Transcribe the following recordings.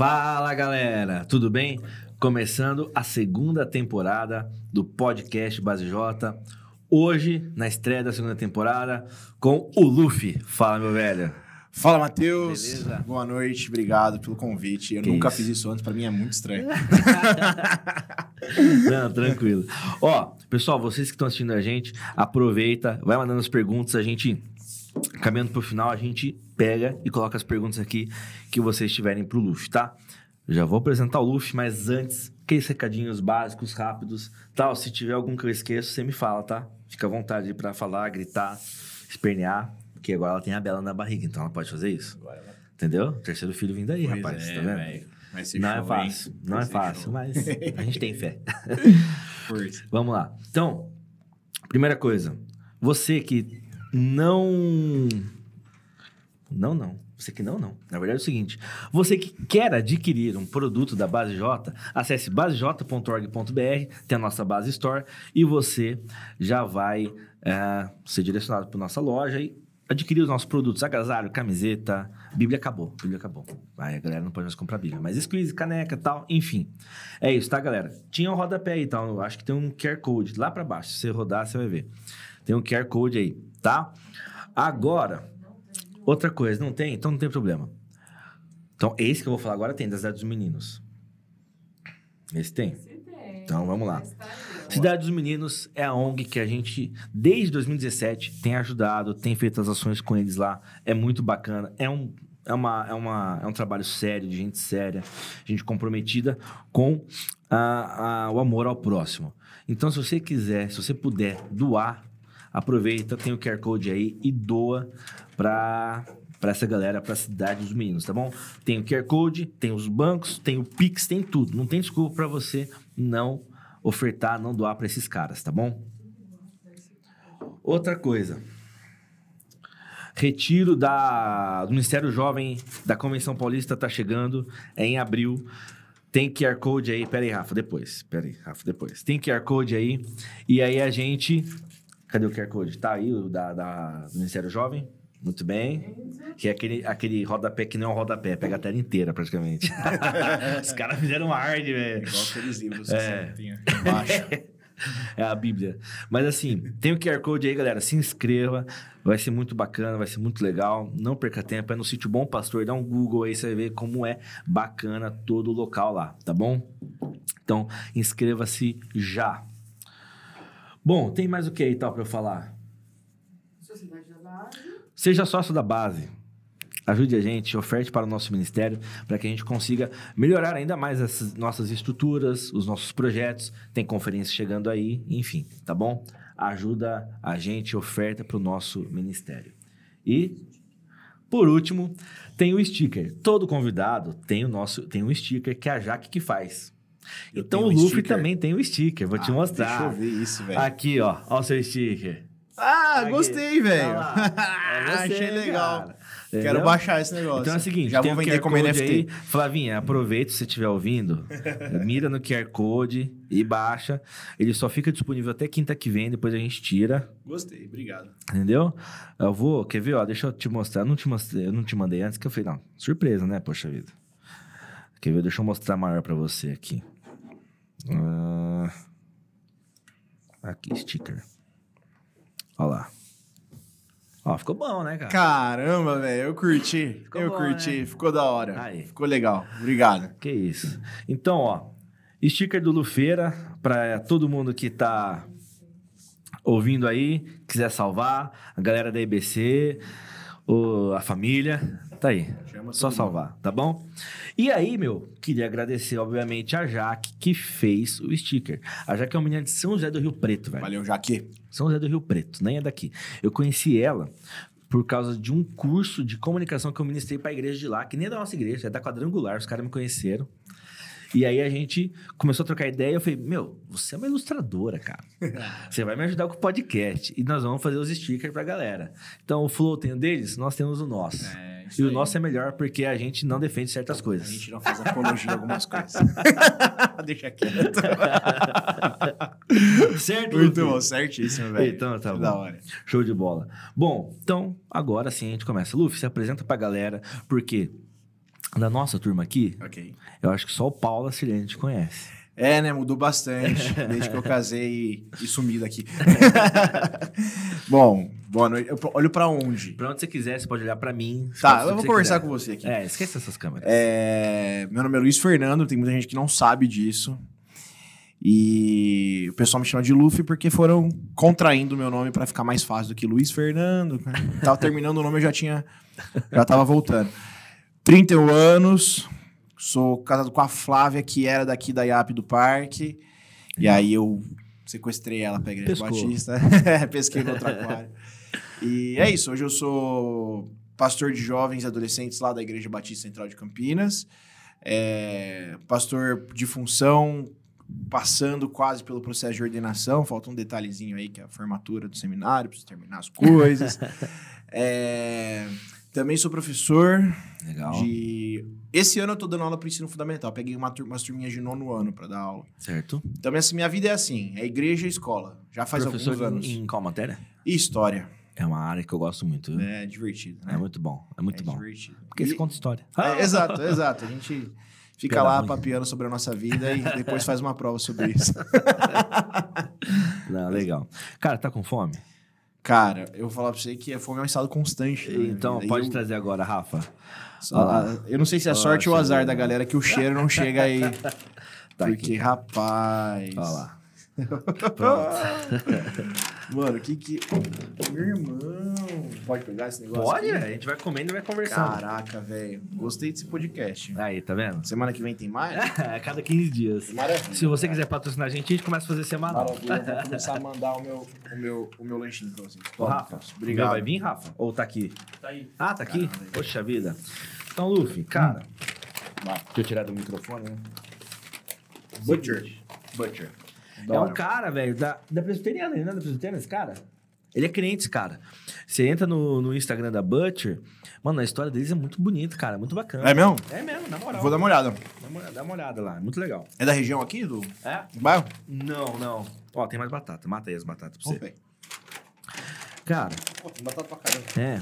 Fala galera, tudo bem? Começando a segunda temporada do podcast Base J. Hoje, na estreia da segunda temporada, com o Luffy. Fala, meu velho. Fala, Matheus. Beleza? Boa noite, obrigado pelo convite. Eu Que nunca isso. fiz isso antes, pra mim é muito estranho. Não, tranquilo. Ó, pessoal, vocês que estão assistindo a gente, aproveita, vai mandando as perguntas, a gente, caminhando pro final, a gente pega e coloca as perguntas aqui que vocês tiverem pro Luffy, tá? Eu já vou apresentar o Luffy, mas antes, aqueles recadinhos básicos, rápidos, tal. Se tiver algum que eu esqueço, você me fala, tá? Fica à vontade pra falar, gritar, espernear, porque agora ela tem a Bela na barriga, então ela pode fazer isso. Entendeu? Terceiro filho vindo aí, Pois rapaz, é, tá vendo? ser Não show, é hein? fácil, não Vai é fácil, show. mas a gente tem fé. Vamos lá. Então, primeira coisa. Você que não. Não, não. Você que não, não. Na verdade é o seguinte: você que quer adquirir um produto da Base J, acesse basej.org.br, tem a nossa Base Store, e você já vai é, ser direcionado para nossa loja e adquirir os nossos produtos: agasalho, camiseta. Bíblia acabou. Bíblia acabou. Aí a galera não pode mais comprar Bíblia. Mas squeeze, caneca tal, enfim. É isso, tá, galera? Tinha um rodapé aí, tá? Eu acho que tem um QR Code lá pra baixo. Se você rodar, você vai ver. Tem um QR Code aí, tá? Agora, outra coisa, não tem? Então não tem problema. Então, esse que eu vou falar agora tem, das Cidade dos Meninos. Esse tem? Então, vamos lá. Cidade dos Meninos é a ONG que a gente, desde 2017, tem ajudado, tem feito as ações com eles lá. É muito bacana. É um, é uma, é uma, é um trabalho sério, de gente séria, gente comprometida com a, a- o amor ao próximo. Então, se você quiser, se você puder doar, aproveita, tem o QR Code aí e doa para para essa galera, para a cidade dos meninos, tá bom? Tem o QR Code, tem os bancos, tem o Pix, tem tudo. Não tem desculpa para você não ofertar, não doar para esses caras, tá bom? Outra coisa. Retiro da, do Ministério Jovem da Convenção Paulista tá chegando, é em abril. Tem QR Code aí. Pera aí, Rafa, depois. Pera aí, Rafa, depois. Tem QR Code aí. E aí a gente. Cadê o QR Code? Tá aí o da, da- do Ministério Jovem. Muito bem. Que é aquele, aquele rodapé que não é um rodapé, pega a tela inteira praticamente. Os caras fizeram arte, velho. Igual aqueles livros É. que aqui embaixo. É a Bíblia. Mas assim, tem o QR Code aí, galera. Se inscreva. Vai ser muito bacana, vai ser muito legal. Não perca tempo. É no sítio Bom Pastor. Dá um Google aí, você vai ver como é bacana todo o local lá, tá bom? Então, inscreva-se já. Bom, tem mais o que aí, tal, pra eu falar? Sociedade da Base. Seja sócio da base. Ajude a gente, oferte para o nosso ministério, para que a gente consiga melhorar ainda mais essas nossas estruturas, os nossos projetos. Tem conferência chegando aí, enfim, tá bom? Ajuda a gente, oferta para o nosso ministério. E, por último, tem o sticker. Todo convidado tem o nosso, tem um sticker que é a Jaque que faz. Eu então o um Luffy também tem o sticker, vou te Ah, mostrar. Deixa eu ver isso, velho. Aqui, ó, ó o seu sticker. Ah, Aqui. gostei, velho. Você, Achei legal. cara. Quero baixar esse negócio. Então é o seguinte, Já vou vender QR como NFT. Aí. Flavinha, aproveita se você estiver ouvindo, mira no QR Code e baixa. Ele só fica disponível até quinta que vem, depois a gente tira, Gostei, obrigado. entendeu? Eu vou, quer ver, ó, deixa eu te mostrar. Eu não te, mostrei, eu não te mandei antes, que eu falei, não, surpresa, né, poxa vida. Quer ver, deixa eu mostrar maior pra você aqui. Ah, aqui, sticker. Ó lá. Ó, ficou bom, né, cara? Caramba, velho, eu curti. Ficou eu bom, curti, né? ficou da hora. Aí. Ficou legal. Obrigado. Que isso. Então, ó, sticker do Lufeira para todo mundo que tá ouvindo aí, quiser salvar, a galera da EBC, o, a família, tá aí. Chama Só salvar, tá bom? E aí, meu, queria agradecer, obviamente, a Jaque que fez o sticker. A Jaque é uma menina de São José do Rio Preto, velho. Valeu, Jaque. São José do Rio Preto, nem é daqui. Eu conheci ela por causa de um curso de comunicação que eu ministrei pra igreja de lá, que nem é da nossa igreja, é da quadrangular, os caras me conheceram. E aí a gente começou a trocar ideia. Eu falei, meu, você é uma ilustradora, cara. Você vai me ajudar com o podcast. E nós vamos fazer os stickers pra galera. Então, o Flow tem o deles, nós temos o nosso. É, e isso o aí. nosso é melhor porque a gente não defende certas A coisas. gente não faz apologia a algumas coisas. Deixa quieto. certo? Muito bom, certíssimo, velho. Então, tá bom. Da hora. Show de bola. Bom, então, agora sim a gente começa. Luffy, se apresenta pra galera, porque Da nossa turma aqui, Ok. eu acho que só o Paulo Aciliane te conhece. É, né? Mudou bastante desde que eu casei e, e sumi daqui. Bom, boa noite. Eu olho pra onde? Pra onde você quiser, você pode olhar pra mim. Tá, eu vou conversar quiser. com você aqui. É, esquece essas câmeras. É, meu nome é Luiz Fernando, tem muita gente que não sabe disso. E o pessoal me chama de Luffy porque foram contraindo o meu nome pra ficar mais fácil do que Luiz Fernando. né? Tava terminando o nome, eu já tinha. Já tava voltando. 31 anos, sou casado com a Flávia, que era daqui da IAP do Parque. E aí eu sequestrei ela pra Igreja Pescou. Batista. Pesquei no outro aquário. E é isso, hoje eu sou pastor de jovens e adolescentes lá da Igreja Batista Central de Campinas. É, pastor de função, passando quase pelo processo de ordenação. Falta um detalhezinho aí, que é a formatura do seminário, preciso terminar as coisas. É, também sou professor Legal. de... Esse ano eu tô dando aula para ensino fundamental. Peguei uma tur umas turminhas de nono ano para dar aula. Certo. Então, minha, minha vida é assim, é igreja e escola. Já faz Professor alguns anos. em, qual matéria? E história. É uma área que eu gosto muito. viu? É divertido, né? É muito bom. É muito É bom. divertido. Porque E- você conta história. É, exato, exato. A gente fica Piada lá ruim. papeando sobre a nossa vida e depois faz uma prova sobre isso. Não, legal. Cara, tá com fome? Cara, eu vou falar pra você que a fome é um estado constante. né? Então, pode eu, trazer agora, Rafa. a- eu não sei se é sorte ou azar da galera que o cheiro não chega aí. Tá porque, aqui. rapaz. Olha lá. Mano, o que que. Meu irmão. Pode pegar esse negócio? Pode, aqui? a gente vai comendo e vai conversando. Caraca, velho. Gostei desse podcast. Aí, tá vendo? Semana que vem tem mais? A cada 15 dias. Maravilha. Se você quiser patrocinar a gente, a gente começa a fazer semanal. Maravilha, eu vou começar a mandar o meu, o meu, o meu lanchinho pra vocês. Ô, Rafa, obrigado. Vai vir, Rafa? Ou tá aqui? Tá aí. Ah, tá aqui? Caramba. Poxa vida. Então, Luffy, cara, Vai. deixa eu tirar do microfone, né? Butcher. Butcher. Da é um cara, velho, da, da presbiteriana, ele não é da presbiteriana, esse cara? Ele é crente, esse cara. Você entra no, no Instagram da Butcher, mano, a história deles é muito bonita, cara, muito bacana. É mesmo? É mesmo, na moral. Vou dar uma olhada. Dá uma, olhada- dá uma olhada lá, muito legal. É da região aqui, do É? do bairro? Não, não. Ó, tem mais batata. Mata aí as batatas pra você. velho. Cara, Pô, tem batata pra caramba. é.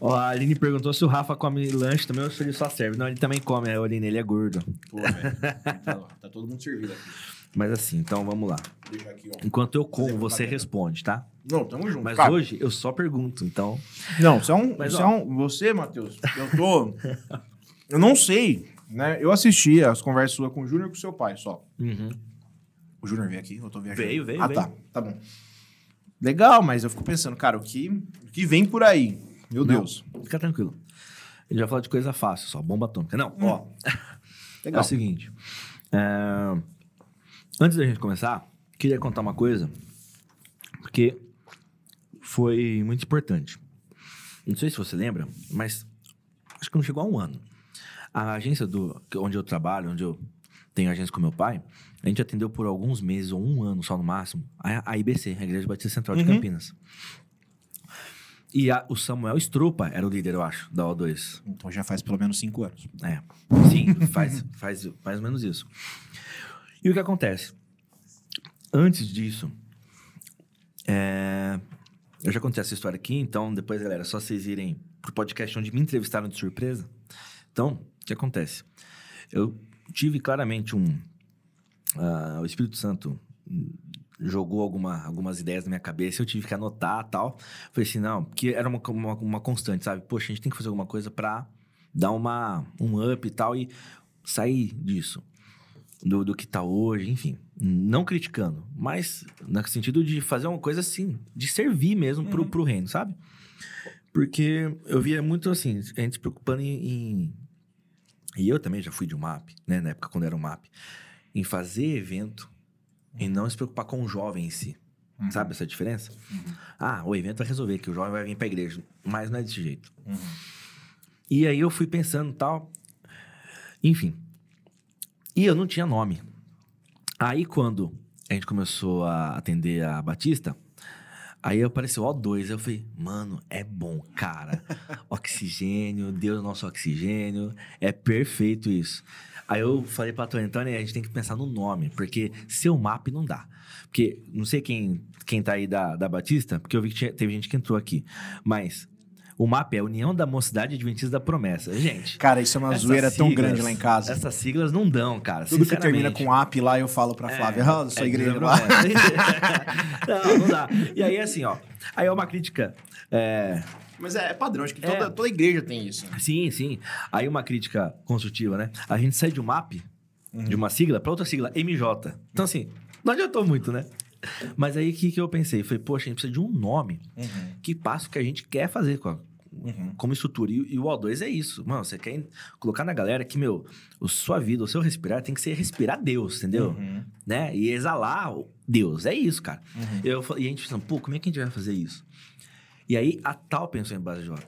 Ó, a Aline perguntou se o Rafa come lanche também ou se ele só serve. Não, ele também come, a Aline, ele é gordo. Pô, velho. Tá, tá todo mundo servido aqui. Mas assim, então vamos lá. Aqui, ó. Enquanto eu como, você responde, tá? Não, tamo junto. Mas cara. hoje eu só pergunto, então. Não, você é um. Mas, você, ó. é um você, Matheus, eu tô. eu não sei, né? Eu assisti as conversas suas com o Júnior e com o seu pai só. Uhum. O Júnior veio aqui, eu tô viajando. Veio, veio, Ah, veio. tá. Tá bom. Legal, mas eu fico pensando, cara, o que, o que vem por aí? Meu Não, Deus. Fica tranquilo. Ele vai falar de coisa fácil, só bomba atômica. Não, ó. É Legal. o seguinte. é, Antes da gente começar, queria contar uma coisa, porque foi muito importante. Não sei se você lembra, mas acho que não chegou a um ano. A agência do, onde eu trabalho, onde eu tenho agência com meu pai, a gente atendeu por alguns meses ou um ano só no máximo a, a IBC, a Igreja Batista Central de Uhum. Campinas. E a- o Samuel Strupa era o líder, eu acho, da O2. Então já faz pelo menos cinco anos. É. Sim, faz, faz mais ou menos isso. E o que acontece? Antes disso, é, eu já contei essa história aqui, então depois, galera, é só vocês irem pro podcast onde me entrevistaram de surpresa. Então, o que acontece? Eu tive claramente um. ah, o Espírito Santo jogou alguma, algumas ideias na minha cabeça, eu tive que anotar tal. Falei assim, não, porque era uma, uma, uma constante, sabe? Poxa, a gente tem que fazer alguma coisa pra dar uma, um up e tal e sair disso. Do, do que tá hoje, enfim. Não criticando, mas no sentido de fazer uma coisa assim, de servir mesmo pro, pro reino, sabe? Porque eu via muito assim, a gente se preocupando em, em- E eu também já fui de um MAP, né? Na época quando era um MAP. Em fazer evento e não se preocupar com o jovem em si. Sabe essa diferença? Ah, o evento vai resolver, que o jovem vai vir pra igreja. Mas não é desse jeito. E aí eu fui pensando tal. Enfim. E eu não tinha nome. Aí quando a gente começou a atender a Batista, aí apareceu O2. Eu falei, mano, é bom, cara. Oxigênio, Deus nosso oxigênio. É perfeito isso. Aí eu falei pra Tony Antônio, a gente tem que pensar no nome, porque seu map não dá. Porque, não sei quem, quem tá aí da, da Batista, porque eu vi que tinha- teve gente que entrou aqui, mas O MAP é União da Mocidade Adventista da Promessa. Gente. Cara, isso é uma zoeira tão siglas- grande lá em casa. Essas siglas não dão, cara. Tudo que termina com app lá, eu falo pra Flávia, ah, da sua É, igreja a lá. não, não dá. E aí, assim, ó. Aí é uma crítica. é, Mas é, é padrão, acho que É. toda, toda igreja tem isso. Sim, sim. Aí uma crítica construtiva, né? A gente sai de um MAP, de uma sigla, pra outra sigla, MJ. Então, assim, não adiantou muito, né? Mas aí o que, que eu pensei? Falei, poxa, a gente precisa de um nome que passe o que a gente quer fazer com a- como estrutura. E, e o O2 é isso. Mano, você quer colocar na galera que, meu, o sua vida, o seu respirar tem que ser respirar Deus, entendeu? Uhum. Né? E exalar o Deus. É isso, cara. Uhum. Eu, e a gente pensando, pô, como é que a gente vai fazer isso? E aí a tal pensou em base J.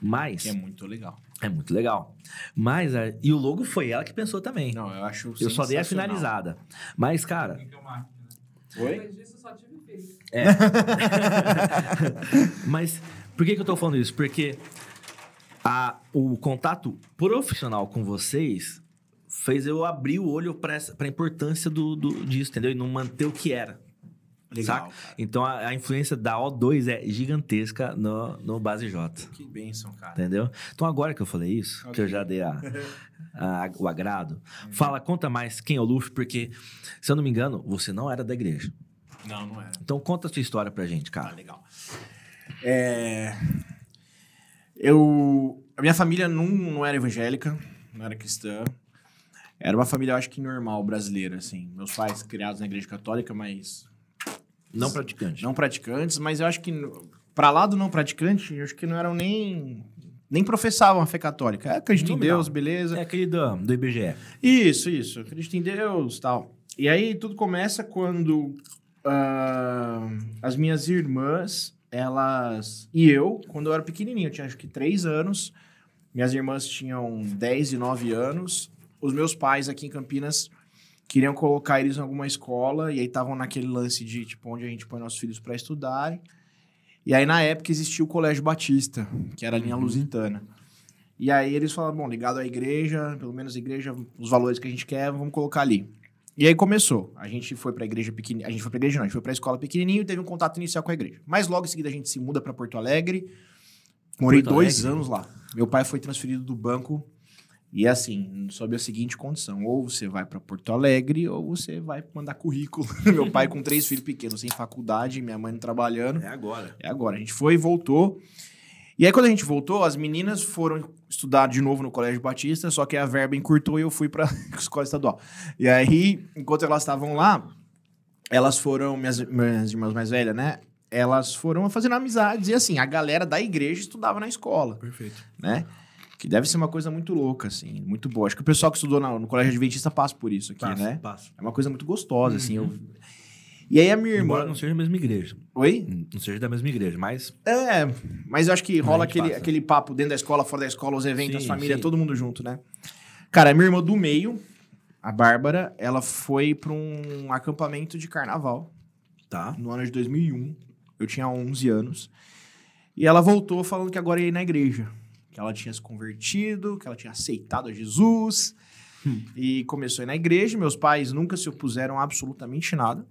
Mas. Que é muito legal. É muito legal. Mas, a- e o logo foi ela que pensou também. Não, eu acho eu só dei a finalizada. Mas, cara, Oi? Oi? Depois disso, eu só tive feliz. mas por que, que eu tô falando isso? Porque a, o contato profissional com vocês fez eu abrir o olho pra essa- pra importância do, do- disso, entendeu? E não manter o que era. Legal. Então a, a influência da O2 é gigantesca no, no Base J. Que bênção, cara. Entendeu? Então, agora que eu falei isso, que eu já dei a, a- o agrado, fala, conta mais quem é o Luffy, porque, se eu não me engano, você não era da igreja. Não, não era. Então, conta a sua história pra gente, Ah, cara. legal. É... Eu... A minha família não, não era evangélica, não era cristã. Era uma família, eu acho que normal, brasileira, assim. Meus pais criados na igreja católica, mas Não praticante. não praticantes. Mas eu acho que, pra lá do não praticante, eu acho que não eram nem... Nem professavam a fé católica. É, acredito em. Deus, beleza. É aquele do, do IBGE. Isso, isso. Acredito em Deus tal. E aí tudo começa quando ah, as minhas irmãs, elas. E eu, quando eu era pequenininho, eu tinha acho que 3 anos. Minhas irmãs tinham 10 e 9 anos. Os meus pais aqui em Campinas queriam colocar eles em alguma escola. E aí estavam naquele lance de, tipo, onde a gente põe nossos filhos para estudarem. E aí, na época, existia o Colégio Batista, que era a linha lusitana. E aí eles falaram, bom, ligado à igreja, pelo menos a igreja, os valores que a gente quer, vamos colocar ali. E aí começou. A gente foi pra igreja pequenininha. A gente foi pra igreja, não, a gente foi pra escola pequenininho e teve um contato inicial com a igreja. Mas logo em seguida a gente se muda pra Porto Alegre. Morei Porto dois Alegre? anos lá. Meu pai foi transferido do banco. E assim, sob a seguinte condição: ou você vai pra Porto Alegre, ou você vai mandar currículo. Meu pai com três filhos pequenos, sem faculdade, minha mãe não trabalhando. É agora. É agora. A gente foi e voltou. E aí, quando a gente voltou, as meninas foram estudar de novo no Colégio Batista, só que a verba encurtou e eu fui pra escola estadual. E aí, enquanto elas estavam lá, elas foram, minhas, minhas irmãs mais velhas, né? Elas foram fazendo amizades. E assim, a galera da igreja estudava na escola, Perfeito. né? Que deve ser uma coisa muito louca, assim, muito boa. Acho que o pessoal que estudou na- no Colégio Adventista passa por isso aqui, Passa, né? passa. É uma coisa muito gostosa, assim. Eu... E aí a minha irmã. Embora não seja a mesma igreja. Oi? Não seja da mesma igreja, mas... É, mas eu acho que rola a aquele, passa. aquele papo dentro da escola, fora da escola, os eventos, Sim, as famílias, sim. todo mundo junto, né? Cara, a minha irmã do meio, a Bárbara, ela foi pra um acampamento de carnaval Tá. no ano de 2001. Eu tinha 11 anos. E ela voltou falando que agora ia ir na igreja. Que ela tinha se convertido, que ela tinha aceitado a Jesus. E começou a ir na igreja. Meus pais nunca se opuseram a absolutamente nada.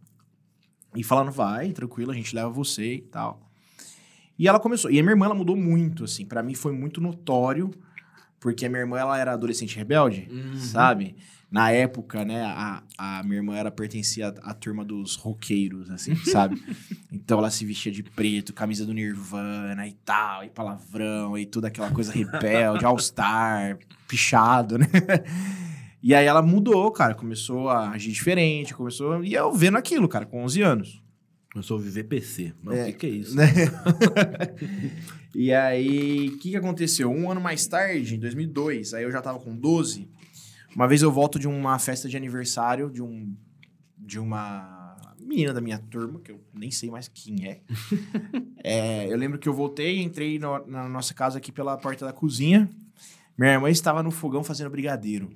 E falando, vai, tranquilo, a gente leva você e tal. E ela começou. E a minha irmã, ela mudou muito, assim. Pra mim foi muito notório. Porque a minha irmã, ela era adolescente rebelde, sabe? Na época, né, a, a minha irmã, ela pertencia à, à turma dos roqueiros, assim, sabe? Então ela se vestia de preto, camisa do Nirvana e tal, e palavrão, e tudo aquela coisa rebelde, all-star, pichado, né? E aí ela mudou, cara, começou a agir diferente, começou... E eu vendo aquilo, cara, com 11 anos. Começou a viver PC. Mas É, o que, que é isso? né? e aí, o que, que aconteceu? Um ano mais tarde, em 2002, aí eu já tava com 12. Uma vez eu volto de uma festa de aniversário de um de uma menina da minha turma, que eu nem sei mais quem é. É, eu lembro que eu voltei, entrei no- na nossa casa aqui pela porta da cozinha. Minha irmã estava no fogão fazendo brigadeiro.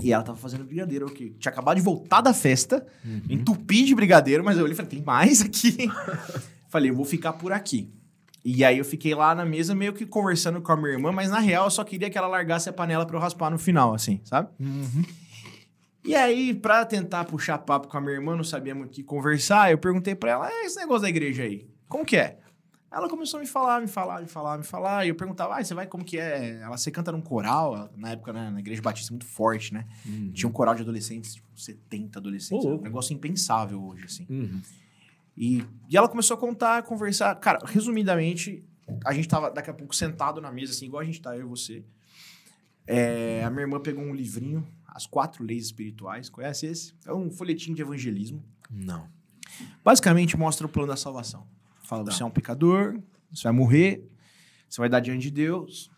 E ela tava fazendo brigadeiro, que tinha acabado de voltar da festa, entupi de brigadeiro, mas eu olhei e falei, tem mais aqui? falei, eu vou ficar por aqui. E aí eu fiquei lá na mesa meio que conversando com a minha irmã, mas na real eu só queria que ela largasse a panela pra eu raspar no final, assim, sabe? E aí, pra tentar puxar papo com a minha irmã, não sabia muito o que conversar, eu perguntei pra ela, é esse negócio da igreja aí, como que é? Ela começou a me falar, me falar, me falar, me falar. E eu perguntava, ah, você vai como que é? Ela, você canta num coral? Na época, né, na Igreja Batista, muito forte, né? Uhum. Tinha um coral de adolescentes, tipo, 70 adolescentes. Ô, um negócio impensável hoje, assim. Uhum. E, e ela começou a contar, a conversar. Cara, resumidamente, a gente tava daqui a pouco sentado na mesa, assim, igual a gente tá, eu e você. É, a minha irmã pegou um livrinho, As Quatro Leis Espirituais. Conhece esse? É um folhetim de evangelismo. Não. Basicamente mostra o plano da salvação. Fala, Tá. você é um pecador, você vai morrer, você vai dar diante de Deus.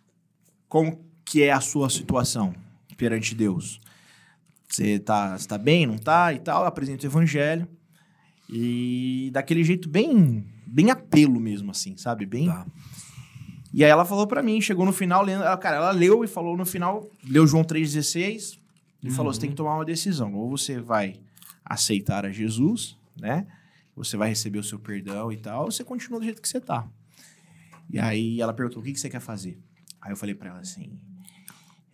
Como que é a sua situação perante Deus? Você tá, você tá bem, não tá e tal? Apresenta o evangelho. E daquele jeito bem, bem apelo mesmo, assim, sabe? Bem... Tá. E aí ela falou pra mim, chegou no final, lendo, ela, cara, ela leu e falou no final, leu João 3,16 e falou: você tem que tomar uma decisão. Ou você vai aceitar a Jesus, né? Você vai receber o seu perdão e tal, você continua do jeito que você tá. E aí ela perguntou: o que, que você quer fazer? Aí eu falei pra ela assim: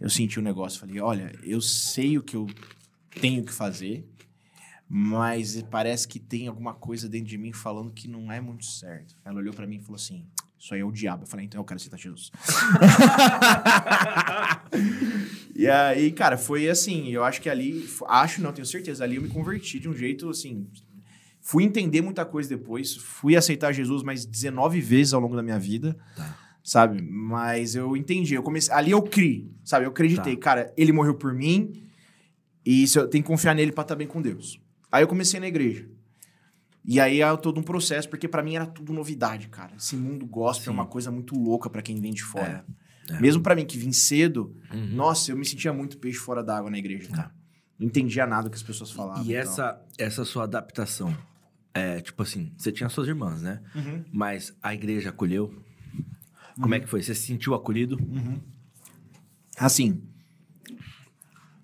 eu senti um negócio, falei: olha, eu sei o que eu tenho que fazer, mas parece que tem alguma coisa dentro de mim falando que não é muito certo. Ela olhou pra mim e falou assim: Isso aí é o diabo. Eu falei: Então eu quero aceitar Jesus. e aí, cara, foi assim. Eu acho que ali, acho não, tenho certeza, ali eu me converti de um jeito assim. Fui entender muita coisa depois, fui aceitar Jesus mais 19 vezes ao longo da minha vida Tá. sabe? Mas eu entendi, eu comecei, ali eu criei, sabe? Eu acreditei, Tá. cara, ele morreu por mim e isso eu tenho que confiar nele pra estar bem com Deus. Aí eu comecei na igreja. E aí é todo um processo, porque pra mim era tudo novidade, cara. Esse mundo gospel Sim. é uma coisa muito louca pra quem vem de fora. É, é. Mesmo pra mim que vim cedo, Uhum. nossa, eu me sentia muito peixe fora d'água na igreja, cara. Não entendia nada que as pessoas falavam. E tal. essa, essa sua adaptação, é, tipo assim, você tinha suas irmãs, né? Uhum. Mas a igreja acolheu? Como é que foi? Você se sentiu acolhido? Assim,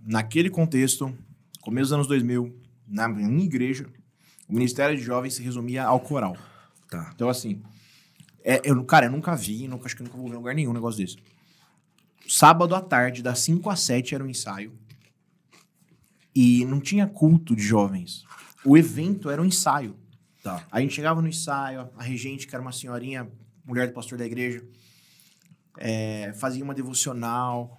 naquele contexto, começo dos anos 2000, na minha igreja, o Ministério de Jovens se resumia ao coral. Tá. Então, assim, é, eu, cara, eu nunca vi, nunca, acho que nunca vou ver em lugar nenhum um negócio desse. Sábado à tarde, das 5 às 7 era um ensaio. E não tinha culto de jovens. O evento era um ensaio. Tá. A gente chegava no ensaio, a regente, que era uma senhorinha, mulher do pastor da igreja, é, fazia uma devocional.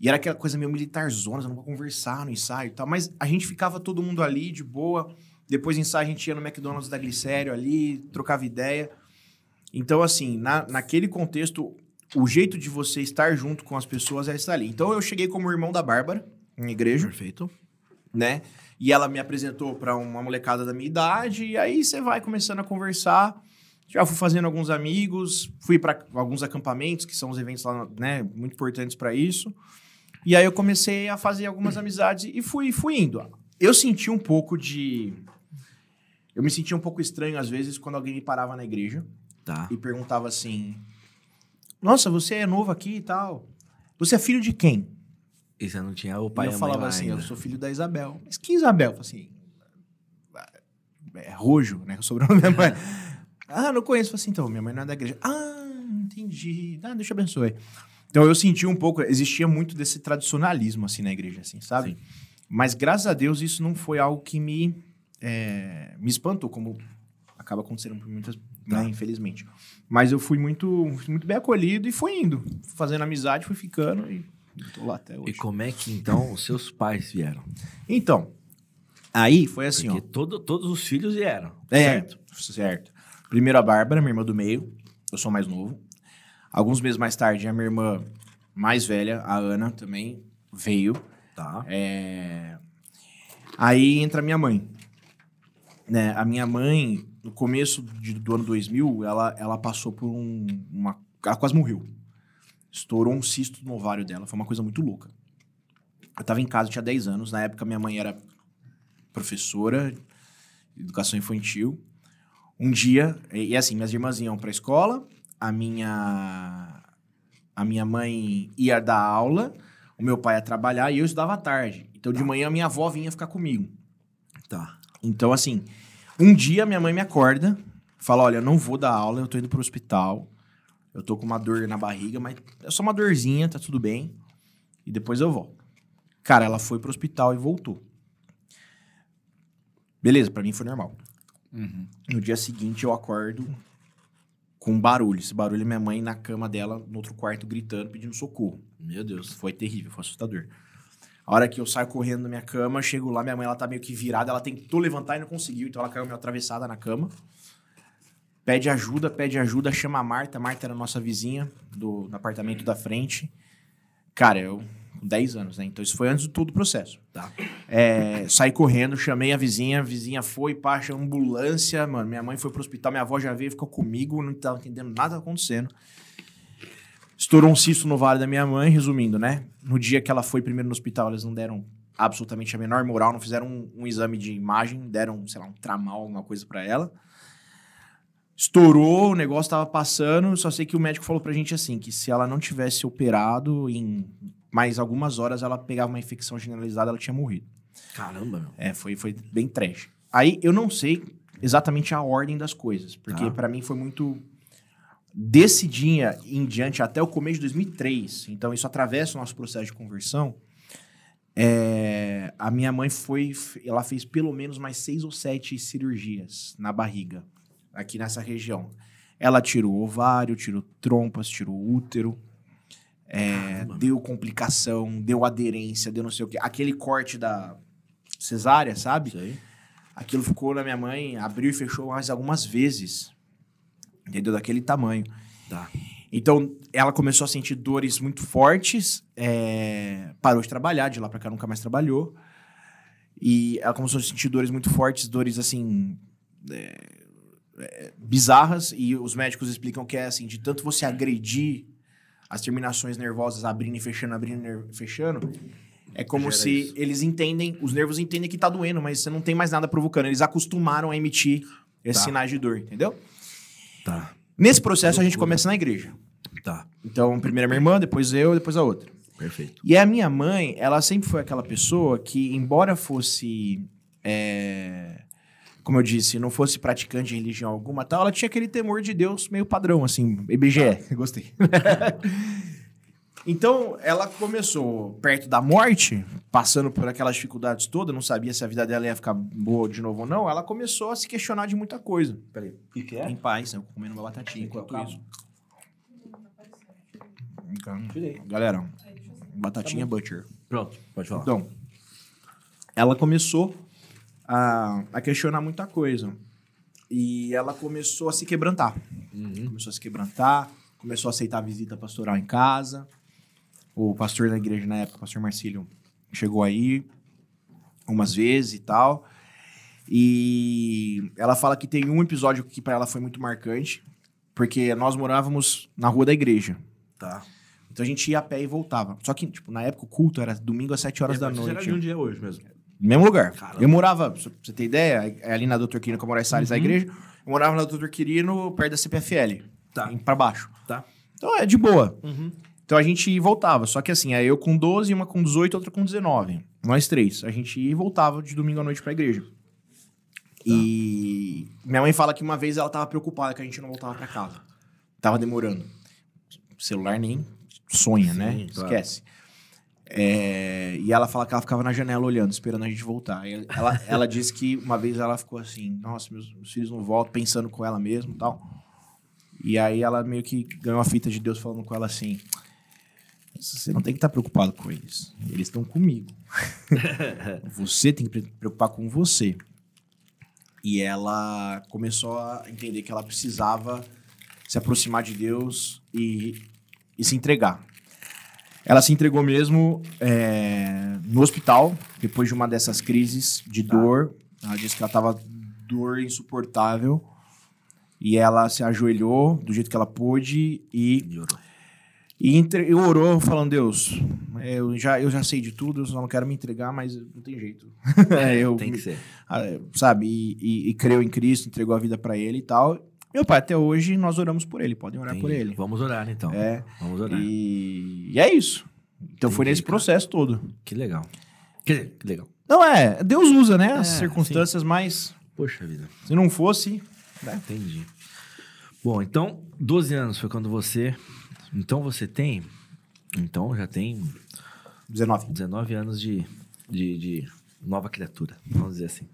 E era aquela coisa meio militarzona, não pode conversar no ensaio e tal. Mas a gente ficava todo mundo ali, de boa. Depois do ensaio, a gente ia no McDonald's da Glicério ali, trocava ideia. Então, assim, na, naquele contexto, o jeito de você estar junto com as pessoas é estar ali. Então, eu cheguei como irmão da Bárbara, em igreja Perfeito. né? E ela me apresentou pra uma molecada da minha idade, e aí você vai começando a conversar. Já fui fazendo alguns amigos, fui para alguns acampamentos, que são os eventos lá, né, muito importantes pra isso. E aí eu comecei a fazer algumas amizades e fui, fui indo. Eu senti um pouco de. Eu me sentia um pouco estranho, às vezes, quando alguém me parava na igreja Tá. e perguntava assim: Nossa, você é novo aqui e tal. Você é filho de quem? E você não tinha o pai e eu falava assim, ainda. eu sou filho da Isabel. Mas que Isabel? Eu falei assim, é Rojo, né? O sobrenome da minha mãe. ah, não conheço. Eu falei assim, então, minha mãe não é da igreja. Ah, entendi. Ah, Deus te abençoe. Então eu senti um pouco, existia muito desse tradicionalismo assim na igreja, assim, sabe? Sim. Mas graças a Deus isso não foi algo que me, é, me espantou, como acaba acontecendo por muitas, Tá. né, infelizmente. Mas eu fui muito, muito bem acolhido e fui indo, fazendo amizade, fui ficando e tô lá até hoje. E como é que, então, os seus pais vieram? Então, aí foi assim, Porque ó. todo, todos os filhos vieram, É, certo? certo. Primeiro a Bárbara, minha irmã do meio. Eu sou mais novo. Alguns meses mais tarde, a minha irmã mais velha, a Ana, também veio. Tá. É, Aí entra a minha mãe. Né? A minha mãe, no começo de- do ano 2000, ela, ela passou por um, uma... Ela quase morreu. Estourou um cisto no ovário dela. Foi uma coisa muito louca. Eu tava em casa, tinha 10 anos. Na época, minha mãe era professora de educação infantil. Um dia, e, e assim, minhas irmãs iam pra escola, a minha, a minha mãe ia dar aula, o meu pai ia trabalhar e eu estudava à tarde. Então, de manhã, minha avó vinha ficar comigo. Tá. Então, assim, um dia minha mãe me acorda, fala: Olha, eu não vou dar aula, eu tô indo pro hospital. Eu tô com uma dor na barriga, mas é só uma dorzinha, tá tudo bem. E depois eu volto. Cara, ela foi pro hospital e voltou. Beleza, pra mim foi normal. No dia seguinte eu acordo com barulho. Esse barulho é minha mãe na cama dela, no outro quarto, gritando, pedindo socorro. Meu Deus. Foi terrível, foi assustador. A hora que eu saio correndo da minha cama, chego lá, minha mãe ela tá meio que virada, ela tentou levantar e não conseguiu, então ela caiu meio atravessada na cama. Pede ajuda, pede ajuda, chama a Marta. Marta era nossa vizinha do, do apartamento da frente. Cara, eu com 10 anos, né? Então isso foi antes de todo o processo. Tá. É, saí correndo, chamei a vizinha, a vizinha foi, pá, chamou ambulância, mano. Minha mãe foi pro hospital, minha avó já veio, ficou comigo, não tava entendendo nada acontecendo. Estourou um cisto no vale da minha mãe, resumindo, né? No dia que ela foi primeiro no hospital, eles não deram absolutamente a menor moral, não fizeram um, um exame de imagem, deram, sei lá, um tramal, alguma coisa pra ela. Estourou, o negócio tava passando, só sei que o médico falou pra gente assim, que se ela não tivesse operado em mais algumas horas, ela pegava uma infecção generalizada, ela tinha morrido. Caramba, meu. É, foi, foi bem trash. Aí eu não sei exatamente a ordem das coisas, porque Tá. pra mim foi muito desse dia em diante até o começo de 2003. Então isso atravessa o nosso processo de conversão. É, a minha mãe foi, ela fez pelo menos mais seis ou sete cirurgias na barriga aqui nessa região. Ela tirou ovário, tirou trompas, tirou útero, é, deu complicação, deu aderência, deu não sei o quê. Aquele corte da cesárea, sabe? Aí. Aquilo ficou na minha mãe, abriu e fechou mais algumas vezes. Entendeu? Daquele tamanho. Tá. Então, ela começou a sentir dores muito fortes, é, parou de trabalhar, de lá pra cá nunca mais trabalhou. E ela começou a sentir dores muito fortes, dores assim. é, é, bizarras, e os médicos explicam que é assim: de tanto você agredir as terminações nervosas abrindo e fechando, abrindo e fechando, é como se isso. eles entendem, os nervos entendem que tá doendo, mas você não tem mais nada provocando. Eles acostumaram a emitir esses Tá. sinais de dor, entendeu? Tá. Nesse processo, a gente começa na igreja. Tá. Então, primeiro a minha irmã, depois eu, depois a outra. Perfeito. E a minha mãe, ela sempre foi aquela pessoa que, embora fosse, é, como eu disse, não fosse praticante de religião alguma tal, ela tinha aquele temor de Deus meio padrão, assim, IBGE. Gostei. então, ela começou perto da morte, passando por aquelas dificuldades todas, não sabia se a vida dela ia ficar boa de novo ou não, ela começou a se questionar de muita coisa. Peraí. O que, que Em paz, eu comendo uma batatinha enquanto Calma. isso. Então. Galera, batatinha butcher. Pronto, pode falar. Então, ela começou a, a questionar muita coisa. E ela começou a se quebrantar. Uhum. Começou a se quebrantar, começou a aceitar visita pastoral em casa. O pastor da igreja na época, o pastor Marcílio, chegou aí umas vezes e tal. E ela fala que tem um episódio que para ela foi muito marcante, porque nós morávamos na rua da igreja. Tá. Então a gente ia a pé e voltava. Só que, tipo, na época o culto era domingo às 7 horas da Você noite. Era de um dia hoje mesmo. Mesmo lugar. Caramba. Eu morava, pra você ter ideia, é ali na Doutor Quirino, que eu morava em Salles, a Uhum. igreja. Eu morava na Doutor Quirino, perto da CPFL. Tá. Pra baixo. Tá. Então é de boa. Uhum. Então a gente voltava. Só que assim, aí eu com 12, uma com 18, outra com 19. Nós três. A gente ia e voltava de domingo à noite pra igreja. E minha mãe fala que uma vez ela tava preocupada que a gente não voltava pra casa. Tava demorando. O celular nem sonha, Sim, né? claro. Esquece. É, e ela fala que ela ficava na janela olhando, esperando a gente voltar. E ela, ela disse que uma vez ela ficou assim: Nossa, meus, meus filhos não voltam, pensando com ela mesmo tal. E aí ela meio que ganhou a fita de Deus falando com ela assim: Você não tem que estar preocupado com eles. Eles estão comigo. você tem que preocupar com você. E ela começou a entender que ela precisava se aproximar de Deus e, e se entregar. Ela se entregou mesmo é, no hospital, depois de uma dessas crises de Tá. dor. Ela disse que ela tava dor insuportável. E ela se ajoelhou do jeito que ela pôde e, e, entre, e orou falando, Deus, eu já, eu já sei de tudo, eu só não quero me entregar, mas não tem jeito. É, eu, Tem que ser. sabe, e, e, e creu em Cristo, entregou a vida pra ele e tal. Meu pai, até hoje nós oramos por ele, podem orar por Entendi. ele. Vamos orar então. É, Vamos orar. e, e é isso. Então foi Entendi, nesse cara. processo todo. Que legal. Dizer, que legal. Não é, Deus usa, né, as É, circunstâncias, mas Poxa vida. se não fosse, né? Entendi. Bom, então, 12 anos foi quando você. Então você tem. Então já tem 19. 19 anos de, de, de nova criatura, vamos dizer assim.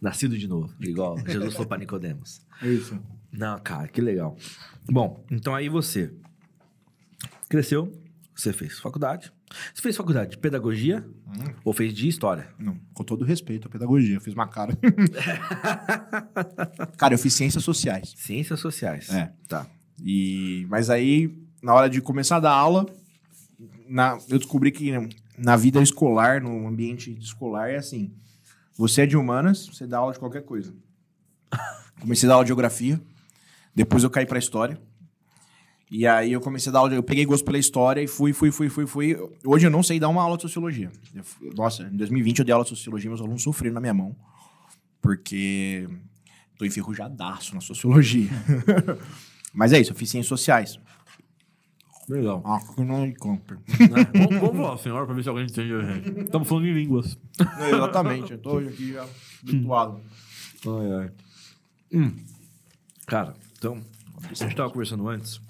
Nascido de novo, igual Jesus falou para Nicodemos. É isso. Não, cara, que legal. Bom, então aí você cresceu, você fez faculdade. Você fez faculdade de pedagogia ou fez de história? Não, com todo respeito à pedagogia, eu fiz uma cara. cara, eu fiz ciências sociais. Ciências sociais. É. Tá. E, mas aí, na hora de começar a dar aula, na- eu descobri que na vida escolar, no ambiente escolar, é assim: você é de humanas, você dá aula de qualquer coisa. Comecei a dar aula de geografia, depois eu caí pra história. E aí eu comecei a dar aula, eu peguei gosto pela história e fui, fui, fui, fui, fui. Hoje eu não sei dar uma aula de sociologia. Eu nossa, em 2020 eu dei aula de sociologia, meus alunos sofreram na minha mão, porque tô enferrujadaço na sociologia. Mas é isso, eu fiz ciências sociais. Legal. Ah, que não me compra. vamos, vamos falar, senhora, pra ver se alguém entende a gente. Estamos falando em línguas. Exatamente, eu tô aqui já habituado. Ai, ai. Hum. Cara, então, a gente tava conversando antes.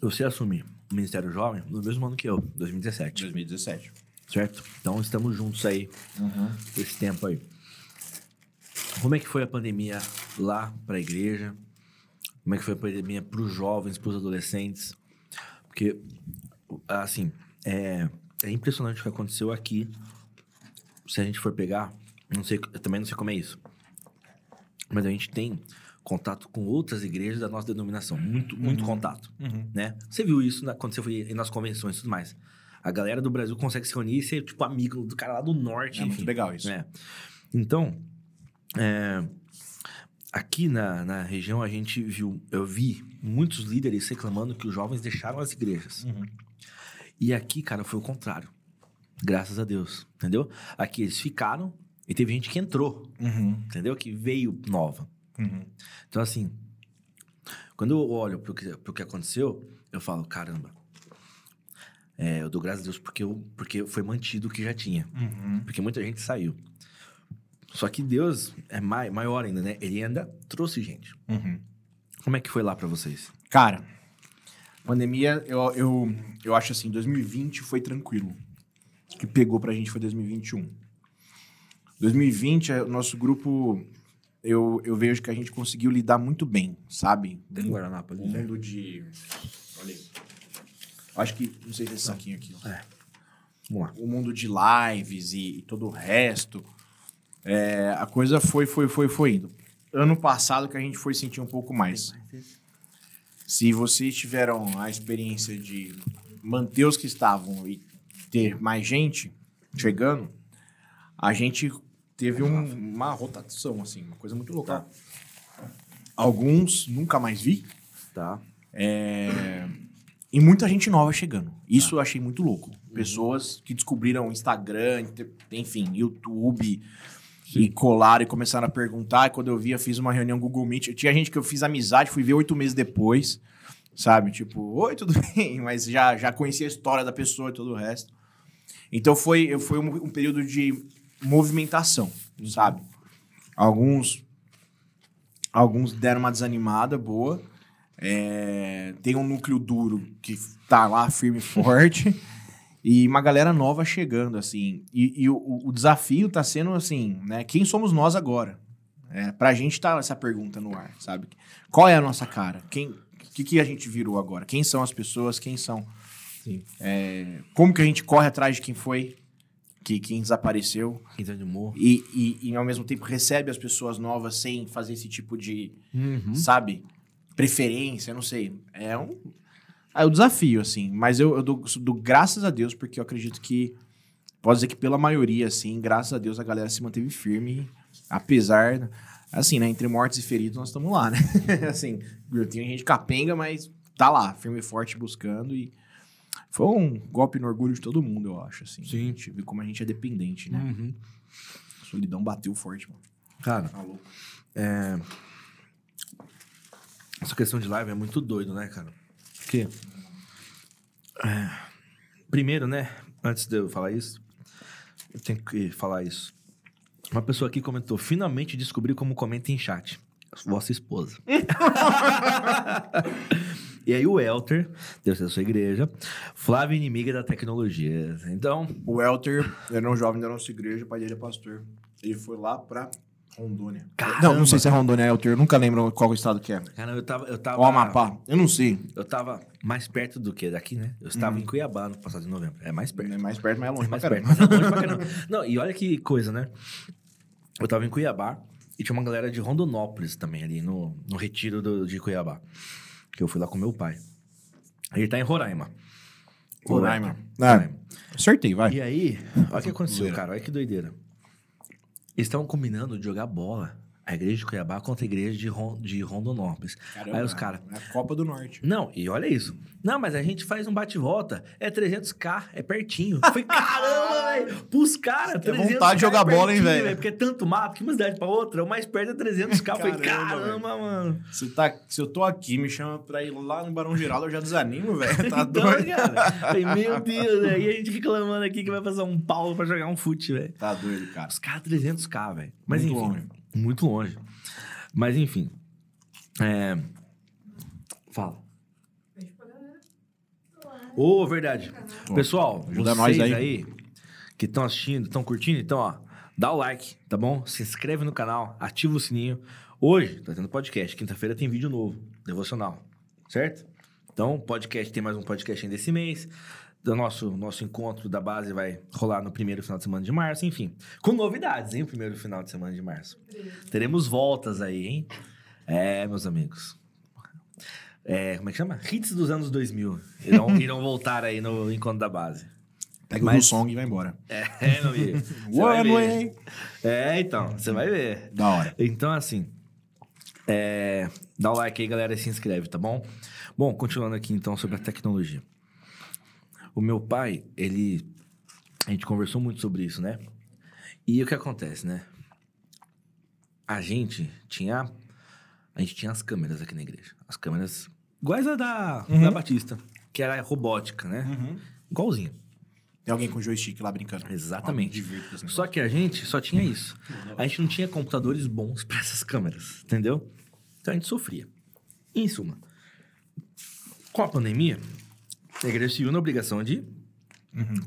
Você assumiu o Ministério Jovem no mesmo ano que eu, 2017. 2017. Certo? Então estamos juntos aí, esse tempo aí. Como é que foi a pandemia lá para a igreja? Como é que foi a pandemia para os jovens, para os adolescentes? Porque, assim, é, é impressionante o que aconteceu aqui. Se a gente for pegar, não sei, eu também não sei como é isso. Mas a gente tem contato com outras igrejas da nossa denominação. Muito, muito contato, né? Você viu isso na- quando você foi nas convenções e tudo mais. A galera do Brasil consegue se reunir e ser, tipo, amigo do cara lá do norte. É muito enfim. legal isso. É. Então, é, aqui na, na região a gente viu, eu vi muitos líderes reclamando que os jovens deixaram as igrejas. E aqui, cara, foi o contrário. Graças a Deus, entendeu? Aqui eles ficaram e teve gente que entrou, Uhum. entendeu? Que veio nova. Uhum. Então, assim, quando eu olho pro que, pro que aconteceu, eu falo, caramba, é, eu dou graças a Deus porque, eu, porque foi mantido o que já tinha. Uhum. Porque muita gente saiu. Só que Deus é mai- maior ainda, né? Ele ainda trouxe gente. Uhum. Como é que foi lá pra vocês? Cara, pandemia, eu, eu, eu acho assim, 2020 foi tranquilo. O que pegou pra gente foi 2021. 2020, é, o nosso grupo, eu, eu vejo que a gente conseguiu lidar muito bem, sabe? Tem Guaraná O mundo de... Olha aí. Acho que, não sei se é esse saquinho aqui. ó. Vamos lá. o mundo de lives e, e todo o resto, é, a coisa foi, foi, foi, foi indo. Ano passado que a gente foi sentir um pouco mais. Se vocês tiveram a experiência de manter os que estavam e ter mais gente chegando, a gente teve um- uma rotação, assim, uma coisa muito louca. Alguns nunca mais vi, Tá. é, E muita gente nova chegando. Isso eu achei muito louco. Pessoas que descobriram Instagram, enfim, YouTube, e colaram e começaram a perguntar. E quando eu vi, eu fiz uma reunião Google Meet. Tinha gente que eu fiz amizade, fui ver oito meses depois, sabe? Tipo, oi, tudo bem? Mas já, já conhecia a história da pessoa e todo o resto. Então foi, foi um, um período de movimentação, sabe? Alguns Alguns deram uma desanimada boa. É, tem um núcleo duro que tá lá firme e forte. e uma galera nova chegando, assim. E, e o, o desafio tá sendo assim, né? Quem somos nós agora? É, pra gente tá essa pergunta no ar, sabe? Qual é a nossa cara? Quem, que, que a gente virou agora? Quem são as pessoas? Quem são? É, como que a gente corre atrás de quem foi? Que, quem desapareceu? Quem tá de morro. e, e, e, ao mesmo tempo recebe as pessoas novas sem fazer esse tipo de, Uhum. sabe, preferência, não sei. É um é um desafio, assim. Mas eu, eu dou, dou graças a Deus, porque eu acredito que, pode dizer que pela maioria, assim, graças a Deus a galera se manteve firme, apesar, assim, né, entre mortos e feridos nós estamos lá, né? assim, tem gente capenga, mas tá lá, firme e forte buscando e foi um golpe no orgulho de todo mundo, eu acho, assim. Sim. A gente vê como a gente é dependente, né? Uhum. A solidão bateu forte, mano. Cara, Tá é... essa questão de live é muito doido, né, cara? Porque... é, Primeiro, né, antes de eu falar isso, eu tenho que falar isso. Uma pessoa aqui comentou, finalmente descobri como comenta em chat. Vossa esposa. e aí o Elter, Deus da sua igreja, Flávia inimiga da tecnologia. Então, O Welter era um jovem da nossa igreja, o pai dele é pastor. Ele foi lá pra Rondônia. Caramba. Não, não sei se é Rondônia, é o eu nunca lembro qual o estado que é. Cara, eu tava. Eu tava Ou Amapá. Eu não sei. Eu tava mais perto do que daqui, né? Eu estava em Cuiabá no passado de novembro. É mais perto. É mais perto, mas é longe É mais pra perto. caramba. Mas é longe pra caramba. Não, e olha que coisa, né? Eu tava em Cuiabá e tinha uma galera de Rondonópolis também ali no, no retiro do- de Cuiabá. Que eu fui lá com meu pai. Ele tá em Roraima. Roraima. Roraima. Acertei, vai. E aí, olha o que aconteceu, cara. Olha que doideira. Eles estavam combinando de jogar bola. A igreja de Cuiabá contra a igreja de, Ron, de Rondonópolis. Caramba, aí os caras. É a Copa do Norte. Não, e olha isso. Não, mas a gente faz um bate-volta. É 300k, é pertinho. Eu falei, caramba, velho. Pros caras, Tem 300 vontade de jogar é bola, hein, velho? Porque é tanto mato que uma cidade pra outra. O mais perto é 300k. Eu falei, Caramba, caramba, mano. Se, tá, se eu tô aqui, me chama pra ir lá no Barão Geraldo, eu já desanimo, velho. Tá então, doido. cara. Falei, meu Deus. E a gente reclamando aqui que vai passar um pau pra jogar um fute, velho. Tá doido, cara. Os caras 300k, velho. Mas Muito enfim. longe. Muito longe. Mas enfim. É... Fala. Ô, verdade. Pessoal, ajuda vocês aí. aí, que estão assistindo, estão curtindo, então, ó, dá o like, tá bom? Se inscreve no canal, ativa o sininho. Hoje tá tendo podcast, quinta-feira tem vídeo novo, devocional, certo? Então, podcast, tem mais um podcast ainda esse mês. Do nosso, nosso encontro da base vai rolar no primeiro final de semana de março, enfim. Com novidades, hein? O primeiro final de semana de março. Teremos voltas aí, hein? É, meus amigos. É, como é que chama? Hits dos anos 2000. Irão, irão voltar aí no encontro da base. Pega Mas- o song e vai embora. É, meu amigo. One way. É, então, você vai ver. Da hora. Então, assim, é, dá o like aí, galera, e se inscreve, tá bom? Bom, continuando aqui, então, sobre a tecnologia. O meu pai, ele... A gente conversou muito sobre isso, né? E o que acontece, né? A gente tinha... A gente tinha as câmeras aqui na igreja. As câmeras iguais a da, da Batista, que era robótica, né? Igualzinho. Tem alguém com joystick lá brincando. Exatamente. Só que a gente só tinha isso. A gente não tinha computadores bons para essas câmeras, entendeu? Então a gente sofria. Em suma, com a pandemia, a igreja se viu na obrigação de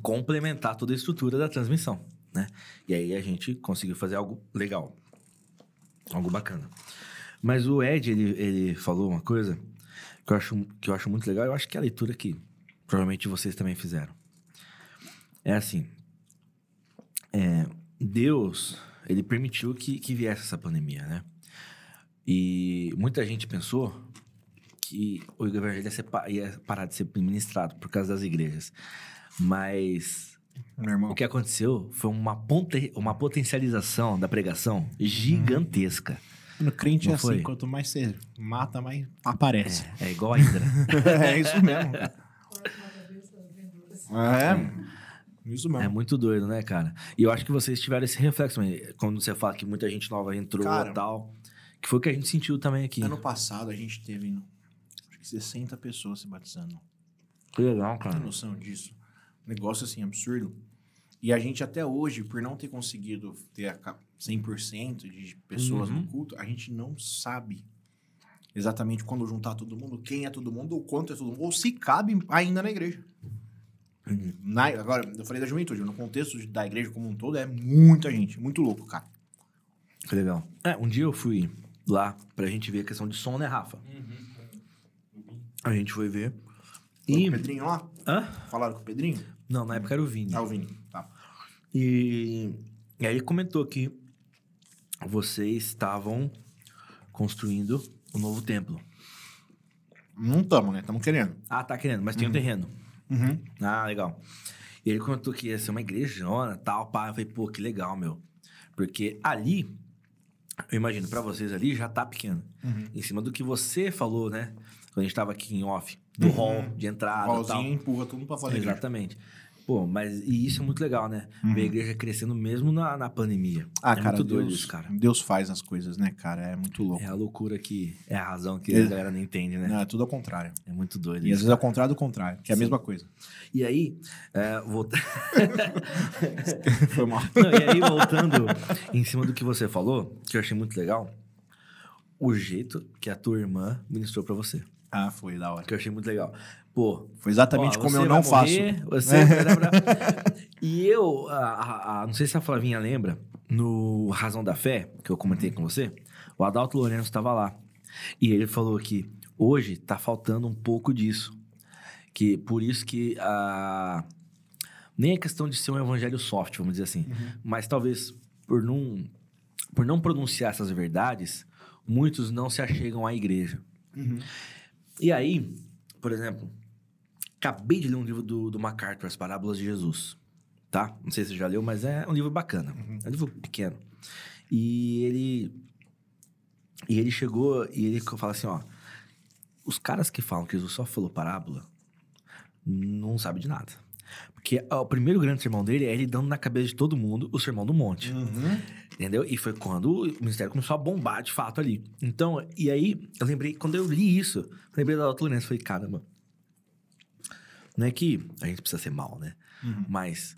complementar toda a estrutura da transmissão, né? E aí a gente conseguiu fazer algo legal. Algo bacana. Mas o Ed, ele, ele falou uma coisa que eu, acho, que eu acho muito legal. Eu acho que é a leitura que provavelmente vocês também fizeram. É assim, é, Deus, ele permitiu que, que viesse essa pandemia, né? E muita gente pensou que o evangelho ia, ser ia parar de ser ministrado por causa das igrejas. Mas Meu irmão. o que aconteceu foi uma, ponte, uma potencialização da pregação gigantesca. No crente Não é assim, foi? quanto mais você mata, mais aparece. É igual a Hidra. É, isso mesmo. Duas. É, isso mesmo. É muito doido, né, cara? E eu acho que vocês tiveram esse reflexo também. Quando você fala que muita gente nova entrou e tal. Que foi o que a gente sentiu também aqui. Ano passado a gente teve 60 pessoas se batizando. Que legal, Tem cara. noção disso? Negócio assim, absurdo. E a gente até hoje, por não ter conseguido ter a ca- 100% de pessoas Uhum. no culto, a gente não sabe exatamente quando juntar todo mundo, quem é todo mundo, ou quanto é todo mundo, ou se cabe ainda na igreja. Uhum. Na- agora, eu falei da juventude, no contexto da igreja como um todo, é muita gente, muito louco, cara. Que legal. É, um dia eu fui lá pra gente ver a questão de som, né, Rafa? A gente foi ver. E... E. o Pedrinho lá? Hã? Falaram com o Pedrinho? Não, na época era o Vini. Ah, o Vini. Tá. E, e aí ele comentou que vocês estavam construindo um novo templo. Não estamos, né? Estamos querendo. Ah, tá querendo, mas tem um terreno. Uhum. Ah, legal. E ele comentou que ia ser uma igrejona tal, pá. Eu falei, pô, que legal, meu. Porque ali, eu imagino, pra vocês ali já tá pequeno. Em cima do que você falou, né? Quando a gente tava aqui em off, do Uhum. hall de entrada tal. Pauzinho empurra tudo pra fora. Exatamente. Pô, mas e isso é muito legal, né? Ver a igreja crescendo mesmo na, na pandemia. Ah, é cara, muito doido Deus, isso, cara. Deus faz as coisas, né, cara? É muito louco. É a loucura que é a razão que É. a galera não entende, né? Não, é tudo ao contrário. É muito doido E às isso. vezes é ao contrário do contrário, que é a Sim. mesma coisa. E aí, é, volta... Foi mal. Não, e aí, voltando em cima do que você falou, que eu achei muito legal, o jeito que a tua irmã ministrou pra você. Ah, foi da hora. Que eu achei muito legal. Pô, Foi exatamente ó, como você eu não faço. morrer, Você lembrar. E eu, a- a- não sei se a Flavinha lembra, no Razão da Fé, que eu comentei com você, o Adalto Lourenço estava lá. E ele falou que hoje está faltando um pouco disso. Que por isso que a. Nem é questão de ser um evangelho soft, vamos dizer assim. Mas talvez por não, por não pronunciar essas verdades, muitos não se achegam à igreja. E aí, por exemplo, acabei de ler um livro do, do MacArthur, As Parábolas de Jesus. Tá? Não sei se você já leu, mas é um livro bacana. É um livro pequeno. E ele. E ele chegou e ele fala assim: ó. Os caras que falam que Jesus só falou parábola não sabem de nada. Porque ó, o primeiro grande sermão dele é ele dando na cabeça de todo mundo o sermão do monte. Entendeu? E foi quando o ministério começou a bombar de fato ali. Então, e aí, eu lembrei, quando eu li isso, eu lembrei da Doutor Lourenço, falei, caramba. Não é que a gente precisa ser mal, né? Mas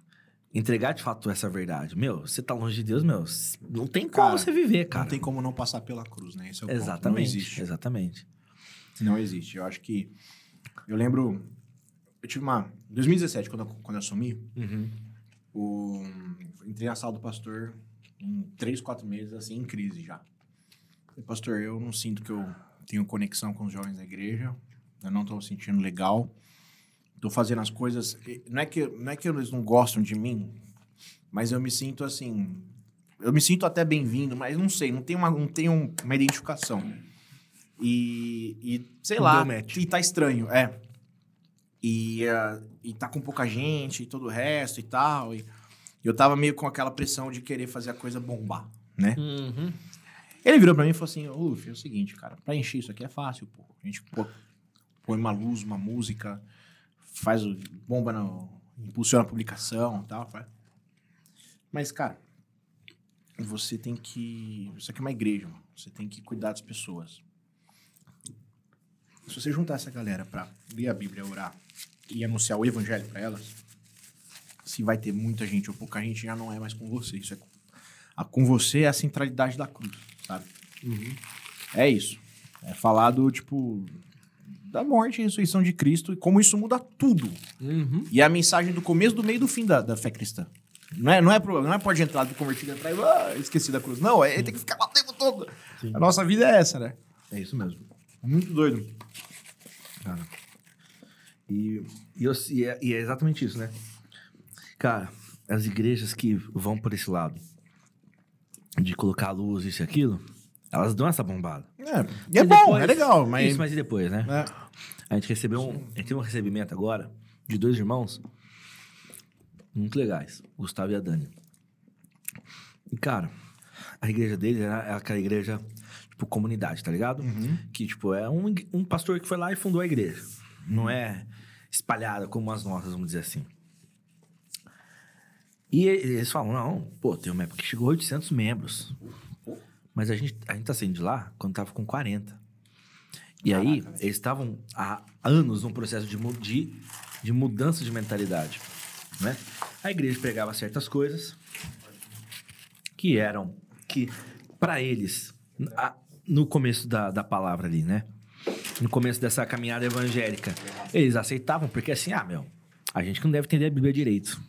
entregar de fato essa verdade. Meu, você tá longe de Deus, meu, não tem como Cara, você viver, cara. Não tem como não passar pela cruz, né? Esse é o ponto. Exatamente. Não existe. Exatamente. Não existe. Eu acho que. Eu lembro. Eu tive uma. Em 2017, quando eu, quando eu assumi, Uhum. o, entrei na sala do pastor em três, quatro meses, assim, em crise já. Falei, pastor, eu não sinto que eu tenho conexão com os jovens da igreja. Eu não tô sentindo legal. Tô fazendo as coisas. Não é que, não é que eles não gostam de mim, mas eu me sinto assim. Eu me sinto até bem-vindo, mas não sei, não tem uma, não tem um- uma identificação. E, e sei Não lá, e tá estranho, é. E, ah, e tá com pouca gente e todo o resto e tal. E eu tava meio com aquela pressão de querer fazer a coisa bombar, né? Uhum. Ele virou pra mim e falou assim: Ô, Luffy, é o seguinte, cara, pra encher isso aqui é fácil, pô. A gente pô, põe uma luz, uma música, faz o. bomba no. impulsiona a publicação e tal. faz. Mas, cara, você tem que. Isso aqui é uma igreja, mano. Você tem que cuidar das pessoas. Se você juntar essa galera pra ler a Bíblia, orar e anunciar o evangelho pra elas, se vai ter muita gente ou pouca gente, já não é mais com você. Isso é a, com você é a centralidade da cruz, sabe? É isso. É falar do, tipo, da morte e ressurreição de Cristo e como isso muda tudo. Uhum. E é a mensagem do começo, do meio e do fim da, da fé cristã. Não é, não, é, não é pode entrar do convertido entrar e ah, esqueci da cruz. Não, é, tem que ficar lá o tempo todo. Sim. A nossa vida é essa, né? É isso mesmo. Muito doido. Cara. E, e, eu- e é, e é exatamente isso, né? Cara, as igrejas que vão por esse lado de colocar luz, isso e aquilo, elas dão essa bombada. É, e é bom, depois- é legal, mas... Isso, mas e depois, né? É. A gente recebeu um, a gente teve um recebimento agora de dois irmãos muito legais, Gustavo e a Dani. E, cara, a igreja deles era aquela igreja, tipo, comunidade, tá ligado? Que, tipo, é um, um pastor que foi lá e fundou a igreja. Não é espalhada como as nossas, vamos dizer assim. E eles falam, não, pô, tem uma época que chegou a 800 membros. Mas a gente, a gente tá saindo de lá quando tava com 40. E aí, eles estavam há anos num processo de, de, de mudança de mentalidade, né? A igreja pregava certas coisas que eram, que para eles, a- no começo da, da palavra ali, né? No começo dessa caminhada evangélica, eles aceitavam, porque assim, ah, meu, a gente que não deve entender a Bíblia direito.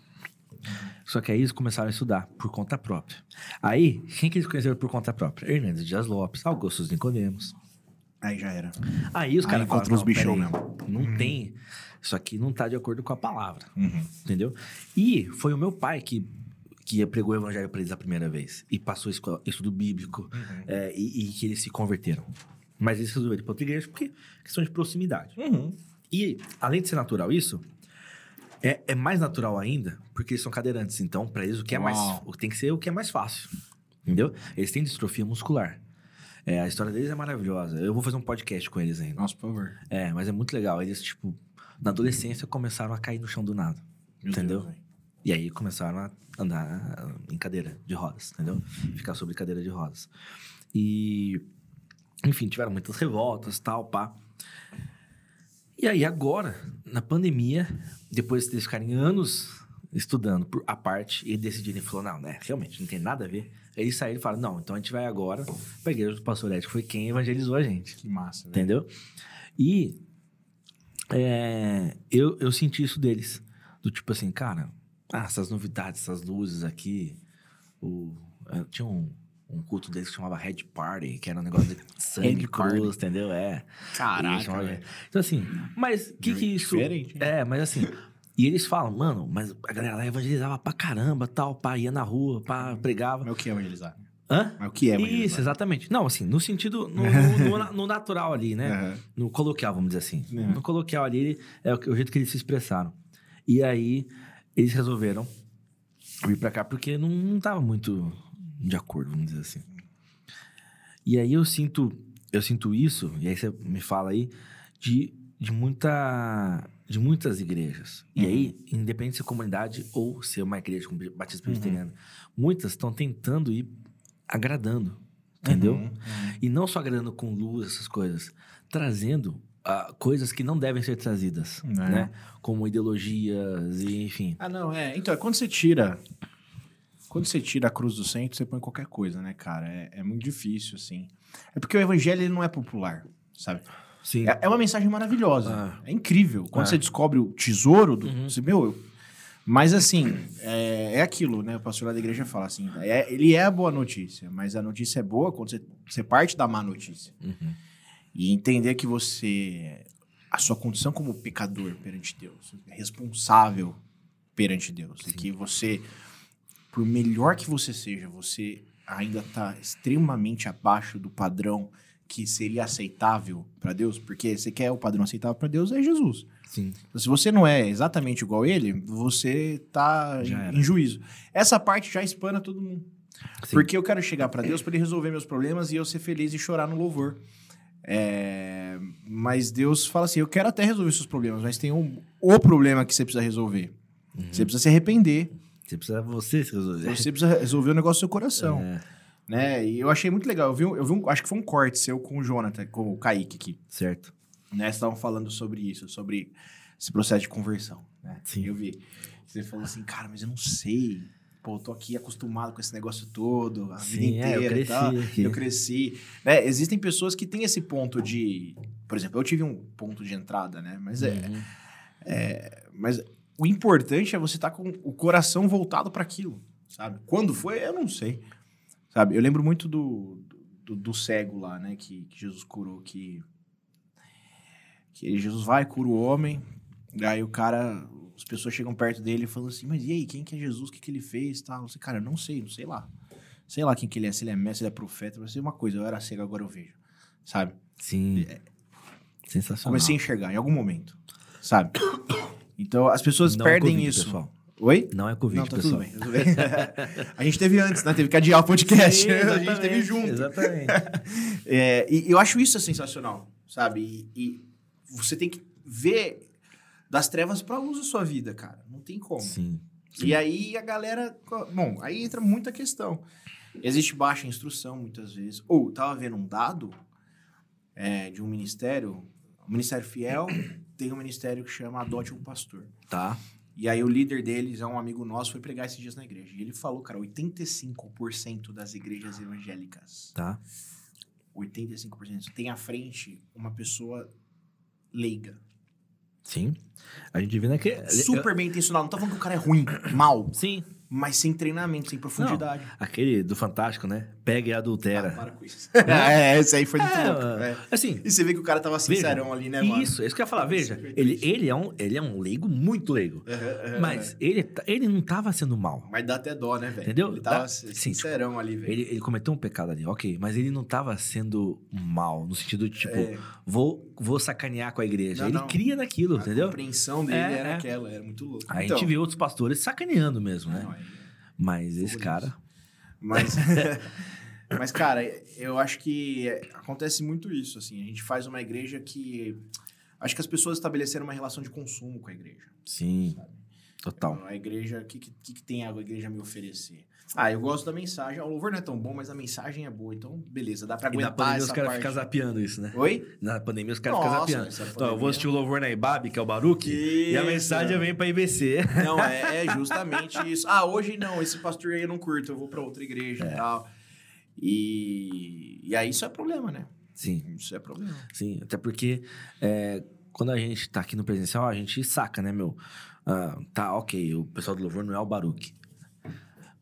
Só que aí eles começaram a estudar por conta própria. Aí, quem que eles conheceram por conta própria? Hernandes Dias Lopes, Augusto Nicodemos. Aí já era. Aí os caras encontra falam, os bichão "Não, mesmo." Não tem. Isso aqui não tá de acordo com a palavra. Uhum. Entendeu? E foi o meu pai que, que pregou o evangelho pra eles a primeira vez. E passou estudo bíblico. Uhum. é, e, e que eles se converteram. Mas eles resolveram ir pra outra igreja porque questão de proximidade. Uhum. E, além de ser natural isso, é, é mais natural ainda porque eles são cadeirantes. Então, pra eles, o que é mais. Uau. o- Tem que ser o que é mais fácil. Entendeu? Eles têm distrofia muscular. É, a história deles é maravilhosa. Eu vou fazer um podcast com eles ainda. Nossa, por favor. É, mas é muito legal. Eles, tipo, na adolescência começaram a cair no chão do nada. Meu entendeu? Deus, e aí começaram a andar em cadeira de rodas, entendeu? Ficar sobre cadeira de rodas. E, enfim, tiveram muitas revoltas, tal, pá. E aí agora, na pandemia, depois de ficarem anos estudando por a parte e decidirem, falou, não, né, realmente, não tem nada a ver. Aí eles saíram e falaram, não, então a gente vai agora pra igreja do pastor Ed, que foi quem evangelizou a gente. Que massa, velho. Entendeu? E é, eu, eu senti isso deles. Do tipo assim, cara, ah, essas novidades, essas luzes aqui, o, eh, tinha um, um culto deles que chamava Red Party, que era um negócio de sangue cruz, Party. entendeu? É. Caraca. Então, assim, mas que que isso... Diferente? É, mas assim... E eles falam, mano, mas a galera lá evangelizava pra caramba, tal, pá, ia na rua, pá, pregava. Mas o que é evangelizar? Hã? Mas o que é evangelizar? Isso, exatamente. Não, assim, no sentido, no, no- no- no natural ali, né? No coloquial, vamos dizer assim. É. No coloquial ali, ele- é o, o jeito que eles se expressaram. E aí, eles resolveram vir pra cá porque não, não tava muito de acordo, vamos dizer assim. E aí eu sinto, eu sinto isso, e aí você me fala aí, de, de muita de muitas igrejas. E aí, independente se é comunidade ou se é uma igreja como Batista Presbiteriana, muitas estão tentando ir agradando, entendeu? Uhum. E não só agradando com luz, essas coisas, trazendo ah, coisas que não devem ser trazidas, É. né? Como ideologias e enfim. Ah, não, é. Então, é quando você tira. Quando você tira a cruz do centro, você põe qualquer coisa, né, cara? É, é muito difícil, assim. É porque o evangelho ele não é popular, sabe? Sim. É, é uma mensagem maravilhosa. Ah. É incrível. Quando É. você descobre o tesouro do. Uhum. Você, meu, eu- mas assim, é, é aquilo, né? O pastor lá da igreja fala assim: é- ele é a boa notícia, mas a notícia é boa quando você, você parte da má notícia. Uhum. E entender que você. A sua condição como pecador perante Deus, é responsável perante Deus. E que você, por melhor que você seja, você ainda está extremamente abaixo do padrão que seria aceitável para Deus, porque você quer o padrão aceitável para Deus é Jesus. Sim. Se você não é exatamente igual a ele, você tá em, em juízo. Essa parte já espana todo mundo. Sim. Porque eu quero chegar para Deus para ele resolver meus problemas e eu ser feliz e chorar no louvor. É, Mas Deus fala assim: eu quero até resolver seus problemas, mas tem um, o problema que você precisa resolver. Uhum. Você precisa se arrepender. Você precisa você se resolver. Você precisa resolver o negócio do seu coração. É, Né? E eu achei muito legal. Eu vi, eu vi um, acho que foi um corte seu com o Jonathan, com o Kaique aqui. certo. Né? Vocês estavam falando sobre isso, sobre esse processo de conversão. Né? Sim. Eu vi. Você falou assim, cara, mas eu não sei. Pô, eu tô aqui acostumado com esse negócio todo, a vida Sim, é, eu inteira e tal. cresci aqui. Eu cresci. Né? Existem pessoas que têm esse ponto de. Por exemplo, eu tive um ponto de entrada, né? Mas é. Uhum. Mas o importante é você estar com o coração voltado para aquilo, sabe? Quando foi, eu não sei. Sabe? Eu lembro muito do, do, do cego lá, né? Que, que Jesus curou, que, que Jesus vai, cura o homem, aí o cara, as pessoas chegam perto dele e falam assim, mas e aí, quem que é Jesus? O que, que ele fez? Tal. Falei, cara, eu não sei, não sei lá. Sei lá quem que ele é, se ele é mestre, se ele é profeta, vai ser uma coisa, eu era cego, agora eu vejo, sabe? Sim. Sensacional. Comecei a enxergar em algum momento, sabe? Então, as pessoas Não é perdem Covid, isso. pessoal. Oi? Não é Covid, Não, tá pessoal. tudo bem, a gente teve antes, né? Teve que adiar o podcast. Sim, a gente teve junto. Exatamente. É, e eu acho isso sensacional, sabe? E, e você tem que ver das trevas pra luz a sua vida, cara. Não tem como. Sim. E aí a galera. Bom, aí entra muita questão. Existe baixa instrução muitas vezes. Ou, tava vendo um dado é, de um ministério, o Ministério Fiel tem um ministério que chama Adote um Pastor. Tá. E aí o líder deles é um amigo nosso, foi pregar esses dias na igreja. E ele falou, cara, 85% das igrejas evangélicas, Tá. 85%, tem à frente uma pessoa leiga. Sim. A gente vê naquele. Super bem intencionado. Não tô falando que o cara é ruim, mal, Sim. Mas sem treinamento, sem profundidade. Aquele do Fantástico, né? Pega e Ah, adultera. para com isso. é, esse aí foi muito É, louco. é. Assim, E você vê que o cara tava sincerão ali, né, mano? Isso, isso que eu ia falar. Veja, ele, ele, é um, ele é um leigo, muito leigo. Mas ele, tá- ele não tava sendo mal. Mas dá até dó, né, velho? Entendeu? Ele tava Dá- sim, sincerão ali, velho. Ele, ele cometeu um pecado ali, ok. Mas ele não tava sendo mal, no sentido de, tipo, É. vou, vou sacanear com a igreja. Não, ele não. cria naquilo, A entendeu? compreensão dele É, era é. aquela, era muito louco. Aí Então, a gente vê outros pastores sacaneando mesmo, né? não, é- Mas esse cara. Mas, mas, cara, eu acho que acontece muito isso, assim. A gente faz uma igreja que... Acho que as pessoas estabeleceram uma relação de consumo com a igreja. Sim. Total. Então, a igreja, o que, que, que tem a igreja a me oferecer? Ah, eu gosto da mensagem. O louvor não é tão bom, mas a mensagem é boa. Então, beleza, dá pra E na aguentar pandemia os caras ficam zapeando isso, né? Oi? Na pandemia os caras ficam zapeando. Então, eu vou assistir o louvor na IBAB, que é o Baruque, e a mensagem vem pra IBC. Não, é, é justamente isso. Ah, hoje não, esse pastor aí eu não curto, eu vou pra outra igreja É. e tal. E, e aí isso é problema, né? Sim, Isso é problema. sim. Até porque é, quando a gente tá aqui no presencial, a gente saca, né, meu? Ah, tá, ok, o pessoal do louvor não é o Baruque.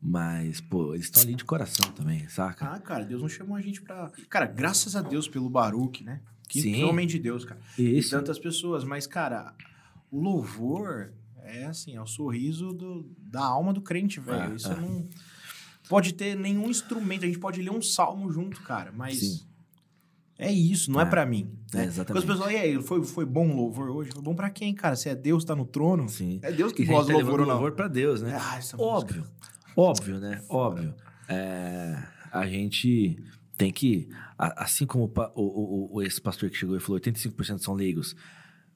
Mas, pô, eles estão ali de coração também, saca? Ah, cara, Deus não chamou a gente pra. Cara, graças a Deus pelo Baruque, né? Que, Sim. que homem de Deus, cara. E Isso. tantas pessoas, mas, cara, o louvor é assim, é o sorriso do- da alma do crente, velho. Ah, Isso ah. não. Pode ter nenhum instrumento, a gente pode ler um salmo junto, cara, mas. Sim. É isso, não é, É. pra mim. É, Né? exatamente. Quando as pessoas, e aí, foi, foi bom o louvor hoje? Foi bom pra quem, cara? Se é Deus tá no trono, Sim. é Deus que E gosta tá do louvor levando ou não. louvor pra Deus, né? Ah, essa Óbvio. música. Óbvio, né? Óbvio. É, a gente tem que, assim como o, o- o- esse pastor que chegou e falou, 85% são leigos.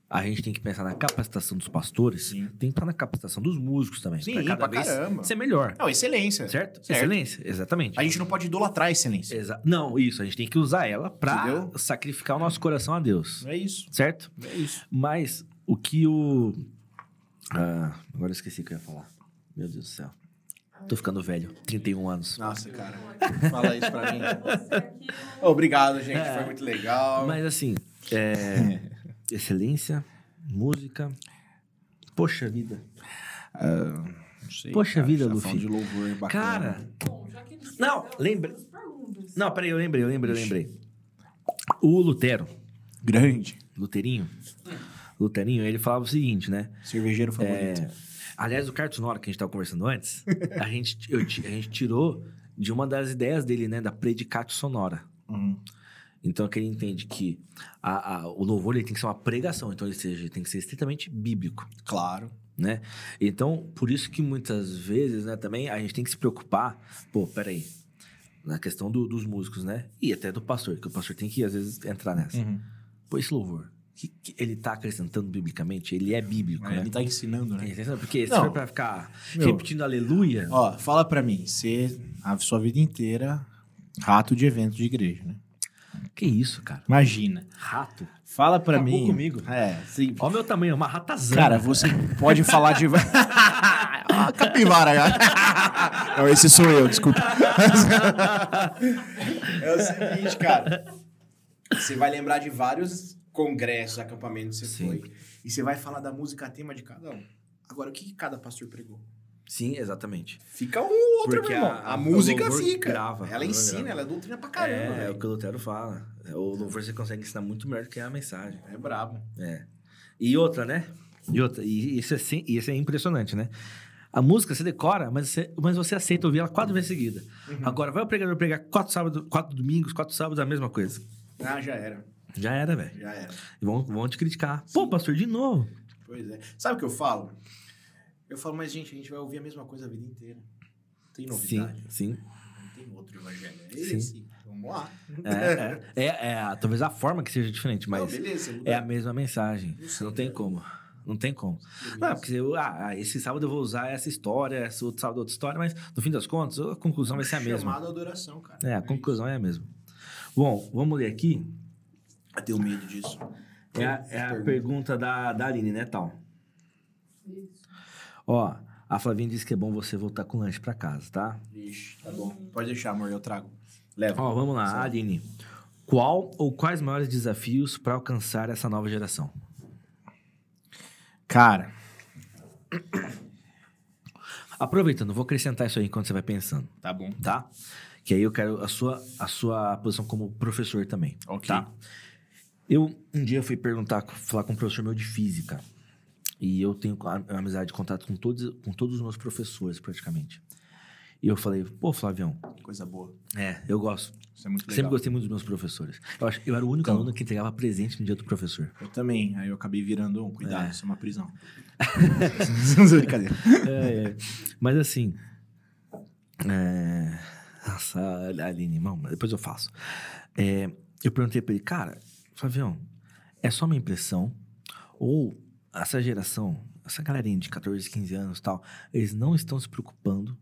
A gente tem que pensar na capacitação dos pastores, Sim. tem que estar na capacitação dos músicos também. Sim, pra cada pra vez caramba. ser melhor. Não, excelência. Certo? Certo. Excelência, exatamente. A gente não pode idolatrar a excelência. Exa- Não, isso, a gente tem que usar ela pra Entendeu? sacrificar o nosso coração a Deus. É isso. Certo? É isso. Mas o que o. Ah, agora eu esqueci o que eu ia falar. Meu Deus do céu. Tô ficando velho, 31 anos. Nossa, cara. Fala isso pra mim. Obrigado, gente. É. Foi muito legal. Mas assim, é, excelência, música. Poxa vida. Não sei, Poxa cara, vida, tá Luffy. de louvor bacana. Cara, Bom, já que eles Não, perguntas. não, peraí, eu lembrei, eu lembrei, eu lembrei. O Lutero, Grande. Luterinho, Luterinho, ele falava o seguinte, né? Cervejeiro favorito. É, aliás, o Carlos Sonora, que a gente estava conversando antes, a gente, eu a gente tirou de uma das ideias dele, né? Da predicatio sonora. Uhum. Então, que ele entende que a- a- o louvor ele tem que ser uma pregação, então ele seja, ele tem que ser estritamente bíblico, Claro. né? Então, por isso que muitas vezes, né, também a gente tem que se preocupar, pô, peraí, na questão do- dos músicos, né? E até do pastor, que o pastor tem que, às vezes, entrar nessa. Uhum. Pô, esse louvor, que, que ele tá acrescentando biblicamente, ele é bíblico, né? Ele tá ensinando, né? Entendeu? Porque se for pra ficar Meu. repetindo aleluia, Ó, fala pra mim. Você, a sua vida inteira, rato de evento de igreja, né? que isso, cara? Imagina. Rato. Fala pra Acabou mim. comigo. É, sim. Olha o meu tamanho, é uma ratazana. Cara, você pode falar de. ah, capivara, cara. Não, esse sou eu, desculpa. é o seguinte, cara. Você vai lembrar de vários congressos, acampamentos você Sim. foi. E você vai falar da música tema de cada um. Agora, o que, cada pastor pregou? Sim, exatamente. Fica um ou outro, Porque meu irmão. a- A, a- música fica. grava, ela ensina, grava. ela é doutrina pra caramba. é, é o que o Lutero fala. O louvor você consegue ensinar muito melhor do que a mensagem. É brabo. É. E outra, né? E outra, e isso é, sim- isso é impressionante, né? A música você decora, mas você, mas você aceita ouvir ela quatro vezes seguida. Uhum. Agora, vai o pregador pregar quatro sábados, quatro domingos, quatro sábados, a mesma coisa. Ah, já era. Já era, velho. Já era. E Vão, vão te criticar. Pô, pastor, de novo. Pois é. Sabe o que eu falo? Eu falo, mas gente, a gente vai ouvir a mesma coisa a vida inteira. Não tem Sim, novidade. sim. Não tem outro evangelho. É Sim. esse. Vamos lá. É, é, é, é talvez a forma que seja diferente, Não, mas beleza. muda. é a mesma mensagem. Não sei, Não tem cara. como. Não tem como. Beleza. Não, porque eu, ah, ah, esse sábado eu vou usar essa história, esse outro sábado outra história, mas no fim das contas, a conclusão vai ser a mesma. Chamado à adoração, cara. É, a conclusão é a mesma. Bom, vamos ler aqui. Eu tenho medo disso. É a, é a Pergunta. da, da Aline, né, Tal? Isso. Ó, a Flavinha disse que é bom você voltar com lanche pra casa, tá? Ixi, tá bom. Pode deixar, amor, eu trago. Leva. Ó, vamos lá, Certo. Aline. Qual ou quais maiores desafios para alcançar essa nova geração? Cara, Aproveitando, vou acrescentar isso aí enquanto você vai pensando, tá bom. tá? Que aí eu quero a sua, a sua posição como professor também, Ok. tá? Eu, um dia, fui perguntar, falar com um professor meu de física. E eu tenho amizade de contato com todos, com todos os meus professores, praticamente. E eu falei, pô, Flavião, Coisa boa. é, eu gosto. Isso é muito legal. Sempre gostei muito dos meus professores. Eu, acho, eu era o único Então. aluno que entregava presente no dia do professor. Eu também. Aí eu acabei virando um. Cuidado, É. isso é uma prisão. Brincadeira. É, é. Mas assim. É... Nossa, Aline, irmão, depois eu faço. É, eu perguntei pra ele, cara, Flavião, é só uma impressão? Ou essa geração, essa galerinha de 14, 15 anos tal, eles não estão se preocupando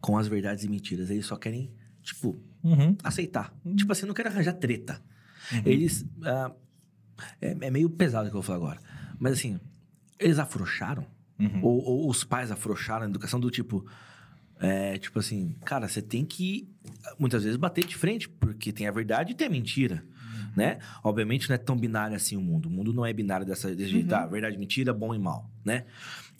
com as verdades e mentiras. Eles só querem, tipo, Uhum. aceitar. Tipo assim, não quero arranjar treta. Eles. ah, é, é meio pesado o que eu vou falar agora. Mas assim, eles afrouxaram. Uhum. Ou, ou os pais afrouxaram a educação do tipo. É, tipo assim, cara, você tem que muitas vezes bater de frente, porque tem a verdade e tem a mentira. Né? Obviamente não é tão binário assim o mundo. O mundo não é binário dessa, desse jeito, ah, verdade, mentira, bom e mal, né?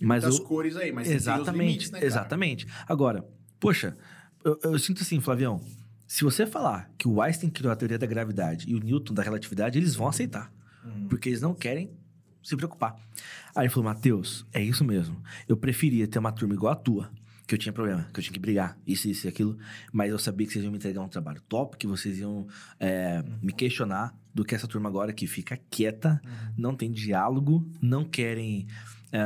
Mas Das o, cores aí, mas exatamente, limites, né, exatamente. Agora, Poxa, eu, eu sinto assim, Flavião. Se você falar que o Einstein criou a teoria da gravidade e o Newton da relatividade, eles vão aceitar. Porque eles não querem se preocupar. Aí ele falou, Matheus, é isso mesmo. Eu preferia ter uma turma igual a tua, que eu tinha problema, que eu tinha que brigar, isso, isso e aquilo, mas eu sabia que vocês iam me entregar um trabalho top, que vocês iam é, me questionar, do que essa turma agora que fica quieta, não tem diálogo, não querem é,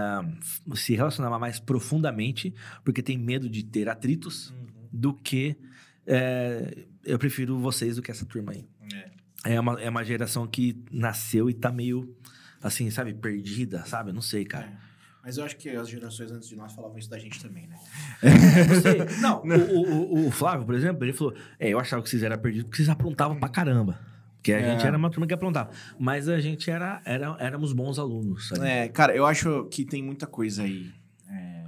se relacionar mais profundamente, porque tem medo de ter atritos, do que é, eu prefiro vocês do que essa turma aí. É. É uma, é uma geração que nasceu e tá meio, assim, sabe, perdida, sabe? Não sei, cara. É. Mas eu acho que as gerações antes de nós falavam isso da gente também, né? Não sei. Não, o, o, o Flávio, por exemplo, ele falou: É, eu achava que vocês eram perdidos porque vocês aprontavam pra caramba. Porque a É. gente era uma turma que aprontava. Mas a gente era, era éramos bons alunos, sabe? É, cara, eu acho que tem muita coisa aí. É,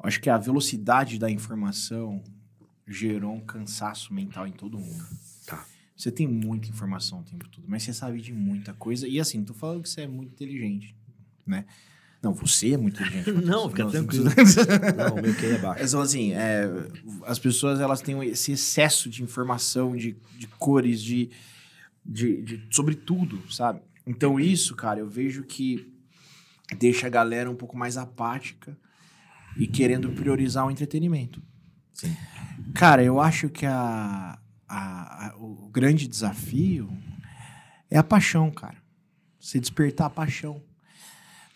acho que a velocidade da informação gerou um cansaço mental em todo mundo. Tá. Você tem muita informação o tempo todo, mas você sabe de muita coisa. E assim, tô falando que você é muito inteligente, né? Não, você é muito inteligente. Não, fica tranquilo. Não, o meu QI é baixo. Mas assim, é, as pessoas elas têm esse excesso de informação, de, de cores, de, de, de- sobre tudo, sabe? Então isso, cara, eu vejo que deixa a galera um pouco mais apática e querendo priorizar o entretenimento. Sim. Cara, eu acho que a, a- a- o grande desafio é a paixão, cara. Você despertar a paixão.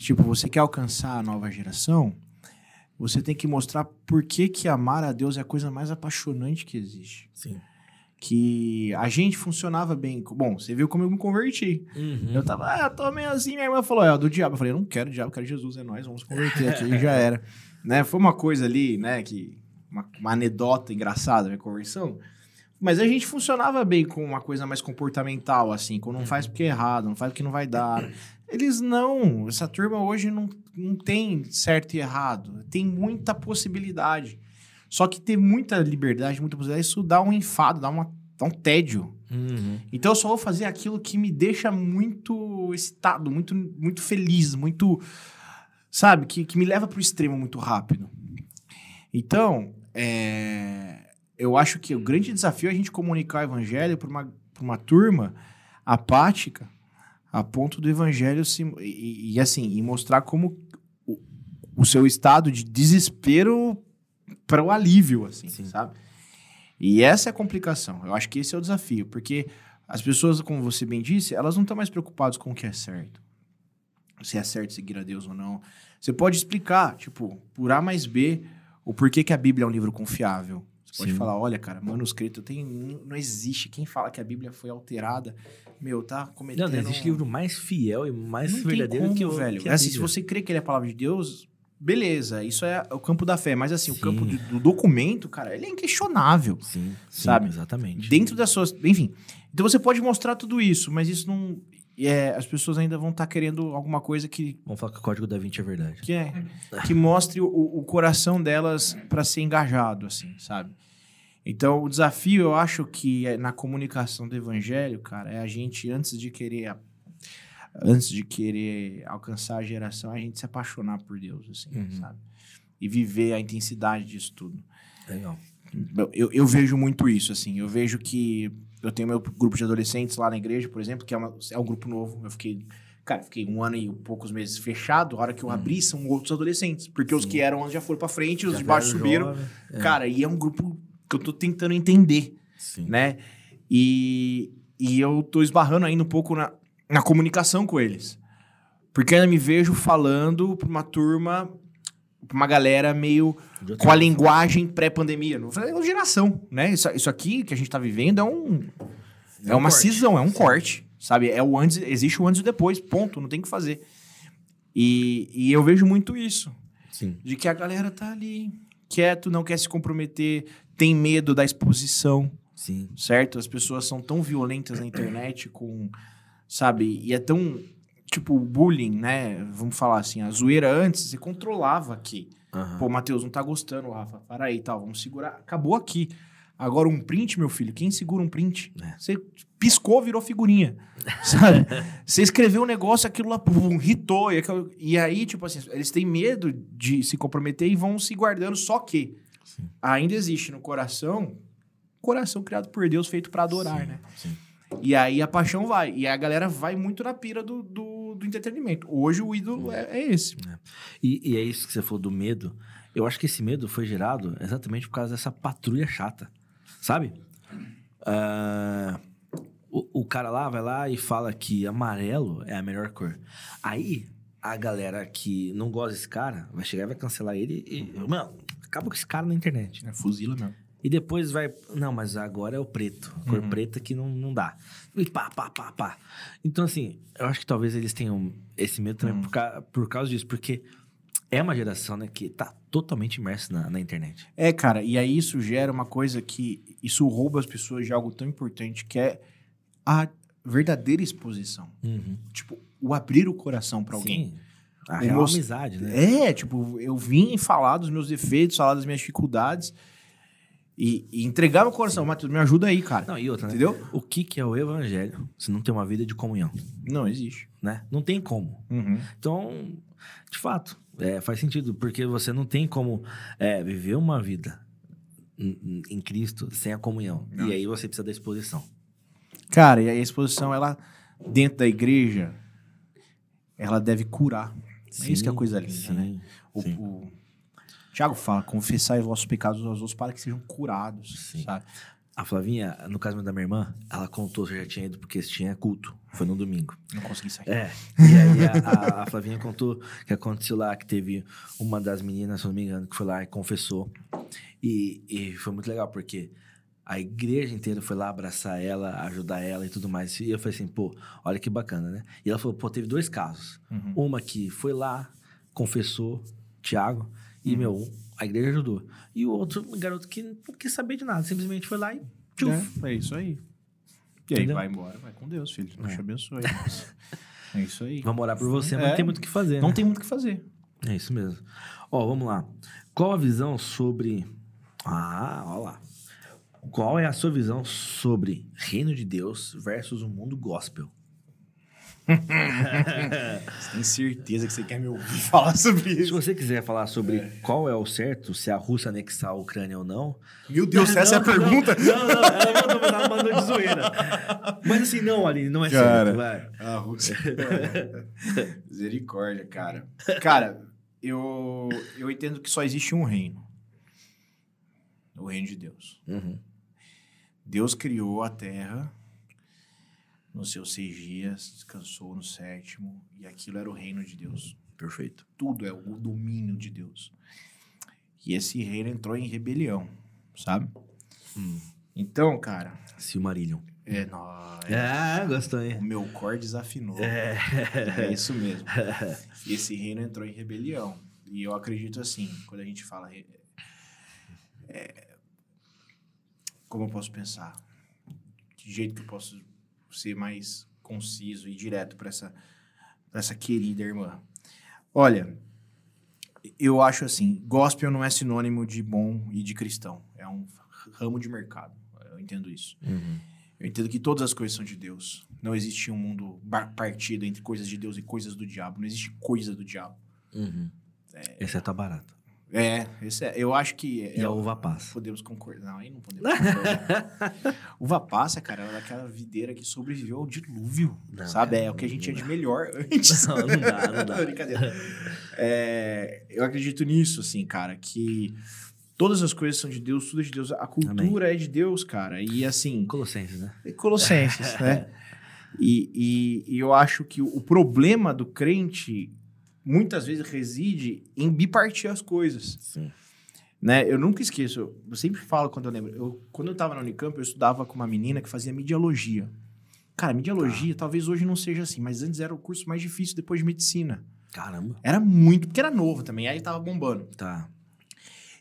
Tipo, você quer alcançar a nova geração, você tem que mostrar por que, que amar a Deus é a coisa mais apaixonante que existe. Sim. Que a gente funcionava bem. Bom, você viu como eu me converti. Uhum. Eu tava, ah, tô meio assim, minha irmã falou, é, do diabo. Eu falei, eu não quero diabo, eu quero Jesus, é nós, vamos converter aqui, e já era. Né? Foi uma coisa ali, né, que... Uma, uma anedota engraçada, minha conversão. Mas a gente funcionava bem com uma coisa mais comportamental, assim, quando não faz porque é errado, não faz porque não vai dar. Eles não, essa turma hoje não, não tem certo e errado, tem muita possibilidade. Só que ter muita liberdade, muita possibilidade, isso dá um enfado, dá, uma, dá um tédio. Uhum. Então eu só vou fazer aquilo que me deixa muito excitado, muito, muito feliz, muito. Sabe? Que, que me leva pro extremo muito rápido. Então, é, eu acho que o grande desafio é a gente comunicar o evangelho para uma, pra uma turma apática, a ponto do evangelho se. E, e, assim, e mostrar como o, o seu estado de desespero para o alívio, assim, Sim. sabe? E essa é a complicação. Eu acho que esse é o desafio, porque as pessoas, como você bem disse, elas não estão mais preocupadas com o que é certo. Se é certo seguir a Deus ou não. Você pode explicar, tipo, por A mais B, o porquê que a Bíblia é um livro confiável. Você pode Sim. falar, olha, cara, manuscrito tem, não existe. Quem fala que a Bíblia foi alterada, meu, tá cometendo... Não, não existe livro mais fiel e mais Não verdadeiro como, que o velho. que a assim, se você crê que ele é a palavra de Deus, beleza, isso é o campo da fé. Mas assim, Sim. o campo do, do documento, cara, ele é inquestionável. Sim, sim, sabe? Exatamente. Dentro das suas. Enfim. Então você pode mostrar tudo isso, mas isso não. É, as pessoas ainda vão estar querendo alguma coisa que, Vamos falar que o código da Vinci é verdade. que, é, que mostre o, o coração delas para ser engajado, assim, sabe? Então, o desafio, eu acho que é na comunicação do evangelho, cara, é a gente, antes de querer. Antes de querer alcançar a geração, a gente se apaixonar por Deus, assim, Uhum. sabe? E viver a intensidade disso tudo. Legal. Eu, eu vejo muito isso, assim. Eu vejo que eu tenho meu grupo de adolescentes lá na igreja, por exemplo, que é, uma- é um grupo novo. Eu fiquei, cara, fiquei um ano e poucos meses fechado. A hora que eu abri, são outros adolescentes. Porque os Sim. que eram já foram pra frente, os Já de baixo subiram. jovem, é. Cara, e é um grupo que eu tô tentando entender, Sim. né? E, e eu tô esbarrando ainda um pouco na, na comunicação com eles. Porque eu ainda me vejo falando pra uma turma, uma galera meio com a linguagem pré-pandemia. Não é geração, né? Isso, isso aqui que a gente tá vivendo é um é, É um uma corte. cisão, é um corte, sabe? É o antes, existe o antes e o depois, ponto, não tem o que fazer. E, e eu vejo muito isso, Sim. de que a galera tá ali quieto, não quer se comprometer, tem medo da exposição, Sim. certo? As pessoas são tão violentas na internet com, sabe? E é tão tipo bullying, né? Vamos falar assim, a zoeira antes você controlava aqui. Aham. Pô, Matheus, não tá gostando, Rafa. Para aí, tal, vamos segurar. Acabou aqui. Agora um print, meu filho, quem segura um print? É. Você piscou, virou figurinha. Sabe? Você escreveu um negócio, aquilo lá, pum, hitou. E, e aí, tipo assim, eles têm medo de se comprometer e vão se guardando, só que ainda existe no coração, coração criado por Deus, feito pra adorar, Sim, né? Sim. E aí a paixão vai. E a galera vai muito na pira do, do, do entretenimento. Hoje o ídolo é, é esse. E, e é isso que você falou do medo. Eu acho que esse medo foi gerado exatamente por causa dessa patrulha chata. Sabe? Ah, o, o cara lá vai lá e fala que amarelo é a melhor cor. Aí, a galera que não gosta desse cara vai chegar e vai cancelar ele e. Mano, acaba com esse cara na internet. É fuzila mesmo. E depois vai. Não, mas agora é o preto. A cor Uhum. preta que não, não dá. E pá, pá, pá, pá. Então, assim, eu acho que talvez eles tenham esse medo também Uhum. por, ca- por causa disso. Porque é uma geração, né, que tá totalmente imersa na, na internet. É, cara, e aí isso gera uma coisa que. Isso rouba as pessoas de algo tão importante que é a verdadeira exposição. Tipo, o abrir o coração pra alguém. Sim. A real amizade, né? É, tipo, eu vim falar dos meus defeitos, falar das minhas dificuldades e, e entregar meu coração. Matheus, me ajuda aí, cara. Não, e outra, né? Entendeu? O que, que é o evangelho se não tem uma vida de comunhão, Não existe. né? Não tem como. Uhum. Então, de fato, é, faz sentido, porque você não tem como é, viver uma vida em, em- Cristo sem a comunhão. Não. E aí você precisa da exposição. Cara, e a exposição, ela, dentro da igreja, ela deve curar. é isso que é a coisa linda, sim, né? O, sim. o Tiago fala, confessai os vossos pecados aos outros para que sejam curados, Sim. sabe? A Flavinha, no casamento da minha irmã, ela contou que eu já tinha ido porque tinha culto. Foi no domingo. Não consegui sair. É. E aí a, a- Flavinha contou que aconteceu lá, que teve uma das meninas, se não me engano, que foi lá e confessou. E, e foi muito legal, porque a igreja inteira foi lá abraçar ela, ajudar ela e tudo mais. E eu falei assim, pô, olha que bacana, né? E ela falou, pô, teve dois casos. Uhum. Uma que foi lá, confessou, Tiago, Uhum. e, meu, a igreja ajudou. E o outro garoto que não quis saber de nada, simplesmente foi lá e tchuf. É, é isso aí. E aí Entendeu? vai embora, vai com Deus, filho. Deus É. te abençoe. é isso aí. Vamos orar por você, mas É. não tem muito o que fazer. Não né? tem muito o que fazer. É isso mesmo. Ó, vamos lá. Qual a visão sobre. Ah, ó lá. Qual é a sua visão sobre reino de Deus versus o mundo gospel? Você tem certeza que você quer me ouvir falar sobre Se isso? você quiser falar sobre qual é o certo, se a Rússia anexar a Ucrânia ou não. Meu Deus, essa é a Não, não, pergunta? Não, não, ela mandou, ela mandou de zoeira. Mas assim, não, Aline, não é Cara. certo, vai. A Rússia. Misericórdia, cara. Cara, eu, eu entendo que só existe um reino. O reino de Deus. Uhum. Deus criou a terra nos seus seis dias, descansou no sétimo, e aquilo era o reino de Deus. Perfeito. Tudo é o domínio de Deus. E esse reino entrou em rebelião, sabe? Hum. Então, cara, Silmarillion. é, nó- é, Ah, gostou, o hein? meu cor desafinou. É. É isso mesmo. E esse reino entrou em rebelião. E eu acredito assim, quando a gente fala. é, como eu posso pensar? De jeito que eu posso ser mais conciso e direto para essa, pra essa querida irmã. Olha, eu acho assim: gospel não é sinônimo de bom e de cristão. É um ramo de mercado. Eu entendo isso. Uhum. Eu entendo que todas as coisas são de Deus. Não existe um mundo partido entre coisas de Deus e coisas do diabo. Não existe coisa do diabo. Uhum. Exceto a barata. É, esse é eu acho que. E a uva passa. Podemos concordar. Não, aí não podemos concordar. uva passa, cara, ela é aquela videira que sobreviveu ao dilúvio. Não, sabe? cara, é o que a gente tinha dá. de melhor antes. Não, não dá, não dá. Brincadeira. É, eu acredito nisso, assim, cara, que todas as coisas são de Deus, tudo é de Deus. A cultura é de Deus, cara. E assim. Colossenses, né? Colossenses, né? E, e- e eu acho que o problema do crente muitas vezes reside em bipartir as coisas, Sim. né? Eu nunca esqueço, eu sempre falo quando eu lembro. Eu, quando eu tava na Unicamp, eu estudava com uma menina que fazia mediologia. Cara, mediologia talvez hoje não seja assim, mas antes era o curso mais difícil depois de medicina. Caramba. Era muito, porque era novo também, aí tava bombando. Tá.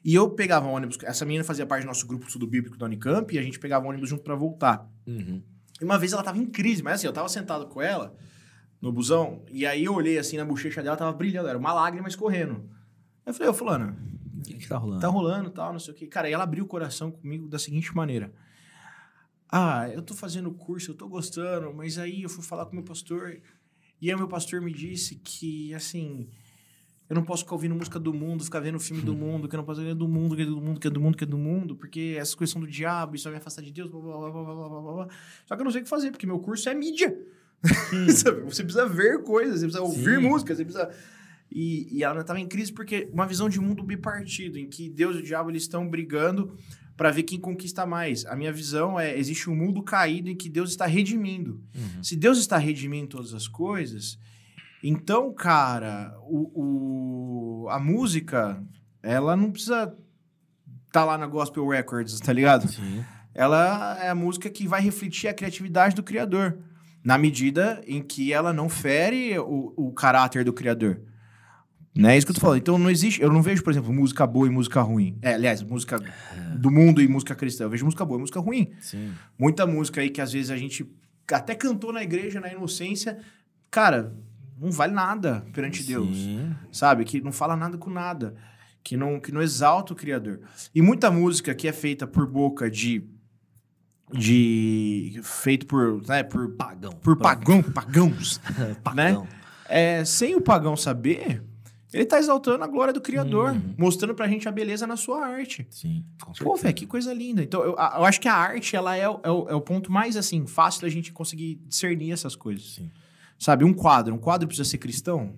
E eu pegava um ônibus, essa menina fazia parte do nosso grupo de estudo bíblico da Unicamp, e a gente pegava um ônibus junto pra voltar. Uhum. E uma vez ela tava em crise, mas assim, eu tava sentado com ela no busão. E aí eu olhei assim na bochecha dela, tava brilhando, era uma lágrima escorrendo. Aí eu falei, ô fulana, o que, que tá rolando? Tá rolando tal, não sei o que. Cara, e ela abriu o coração comigo da seguinte maneira. Ah, eu tô fazendo curso, eu tô gostando, mas aí eu fui falar com meu pastor, e aí meu pastor me disse que, assim, eu não posso ficar ouvindo música do mundo, ficar vendo filme do hum. mundo, que eu não posso ver do mundo, que é do mundo, que é do mundo, que é do mundo, porque essas coisas são do diabo, isso vai me afastar de Deus, blá, blá, blá, blá, blá, blá, blá. Só que eu não sei o que fazer, porque meu curso é mídia. Sabe? você precisa ver coisas, você precisa ouvir Sim. música, você precisa... E, e ela estava em crise porque uma visão de mundo bipartido, em que Deus e o diabo eles estão brigando para ver quem conquista mais. A minha visão é, existe um mundo caído em que Deus está redimindo. Uhum. Se Deus está redimindo todas as coisas, então, cara, o, o- a música, ela não precisa estar lá na Gospel Records, tá ligado? Sim. Ela é a música que vai refletir a criatividade do Criador, na medida em que ela não fere o, o caráter do Criador. Não é isso que eu tô falando. Então não existe. Eu não vejo, por exemplo, música boa e música ruim. É, aliás, música do mundo e música cristã. Eu vejo música boa e música ruim. Sim. Muita música aí que às vezes a gente até cantou na igreja, na inocência. Cara, não vale nada perante Deus. Sim. Sabe? Que não fala nada com nada. Que não, que não exalta o Criador. E muita música que é feita por boca de. De feito por. Né, por, Pagão. por pagão, pagãos. Pagão. É, sem o pagão saber, ele tá exaltando a glória do Criador, Uhum. mostrando pra gente a beleza na sua arte. Sim. Com Pô, certeza. velho, que coisa linda. Então, eu, eu acho que a arte, ela é, o- é o, é o ponto mais, assim, fácil da gente conseguir discernir essas coisas. Sim. Sabe, um quadro. Um quadro precisa ser cristão?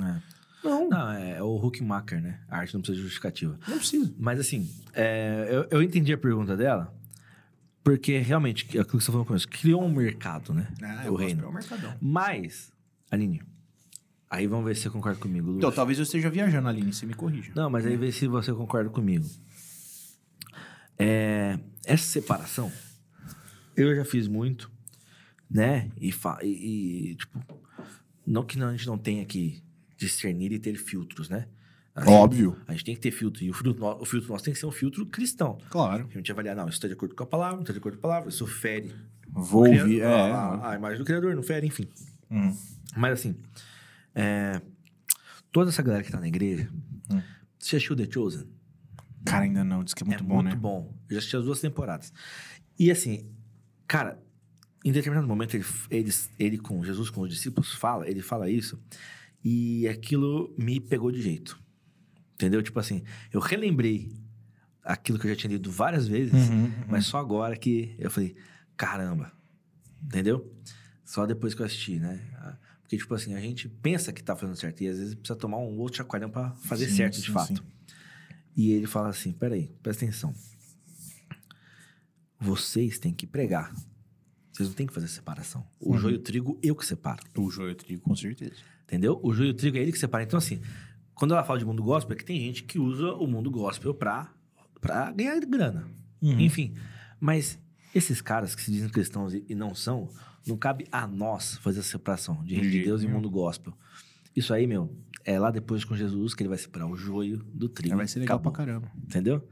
É. Não, não, Não, é, é o Hookmaker, né? A arte não precisa de justificativa. precisa. Mas assim, é, eu, eu entendi a pergunta dela, porque realmente, aquilo que você falou no começo, criou um mercado, né? Ah, o reino. Mercadão. Mas, Aline, aí vamos ver se você concorda comigo, Lu. Então, talvez eu esteja viajando, Aline, você me corrija. Não, mas aí vê se você concorda comigo. É, essa separação, eu já fiz muito, né? E, e- tipo, não que a gente não tenha que discernir e ter filtros, né? Óbvio. A gente tem que ter filtro. E o filtro, o filtro nosso tem que ser um filtro cristão. Claro. A gente avaliar, não, isso está de acordo com a palavra, não está de acordo com a palavra, isso fere. Vou ouvir, é. a, a imagem do criador, não fere, enfim. Hum. Mas assim, é, toda essa galera que tá na igreja, Hum. você assistiu The Chosen? Cara, ainda não, diz que é muito é bom, muito né? bom. Eu já assisti as duas temporadas. E assim, cara, em determinado momento, ele, ele, ele com Jesus, com os discípulos, fala, ele fala isso, e aquilo me pegou de jeito. Entendeu? Tipo assim, eu relembrei aquilo que eu já tinha lido várias vezes, Uhum, uhum. mas só agora que eu falei, caramba, entendeu? Só depois que eu assisti, né? Ah, Porque, tipo assim, a gente pensa que tá fazendo certo e às vezes precisa tomar um outro chacoalhão pra fazer Sim, certo sim, de fato. sim. E ele fala assim: peraí, presta atenção. Vocês têm que pregar. Vocês não têm que fazer separação. O Uhum. joio e o trigo, eu que separo. O joio e o trigo, com certeza. Entendeu? O joio e o trigo é ele que separa. Então, assim, quando ela fala de mundo gospel, é que tem gente que usa o mundo gospel pra, pra ganhar grana. Uhum. Enfim. Mas esses caras que se dizem cristãos e, e não são, não cabe a nós fazer essa separação de reino de Deus e mundo gospel. Isso aí, meu, é lá depois com Jesus que ele vai separar o joio do trigo. Vai ser legal Acabou. pra caramba. Entendeu?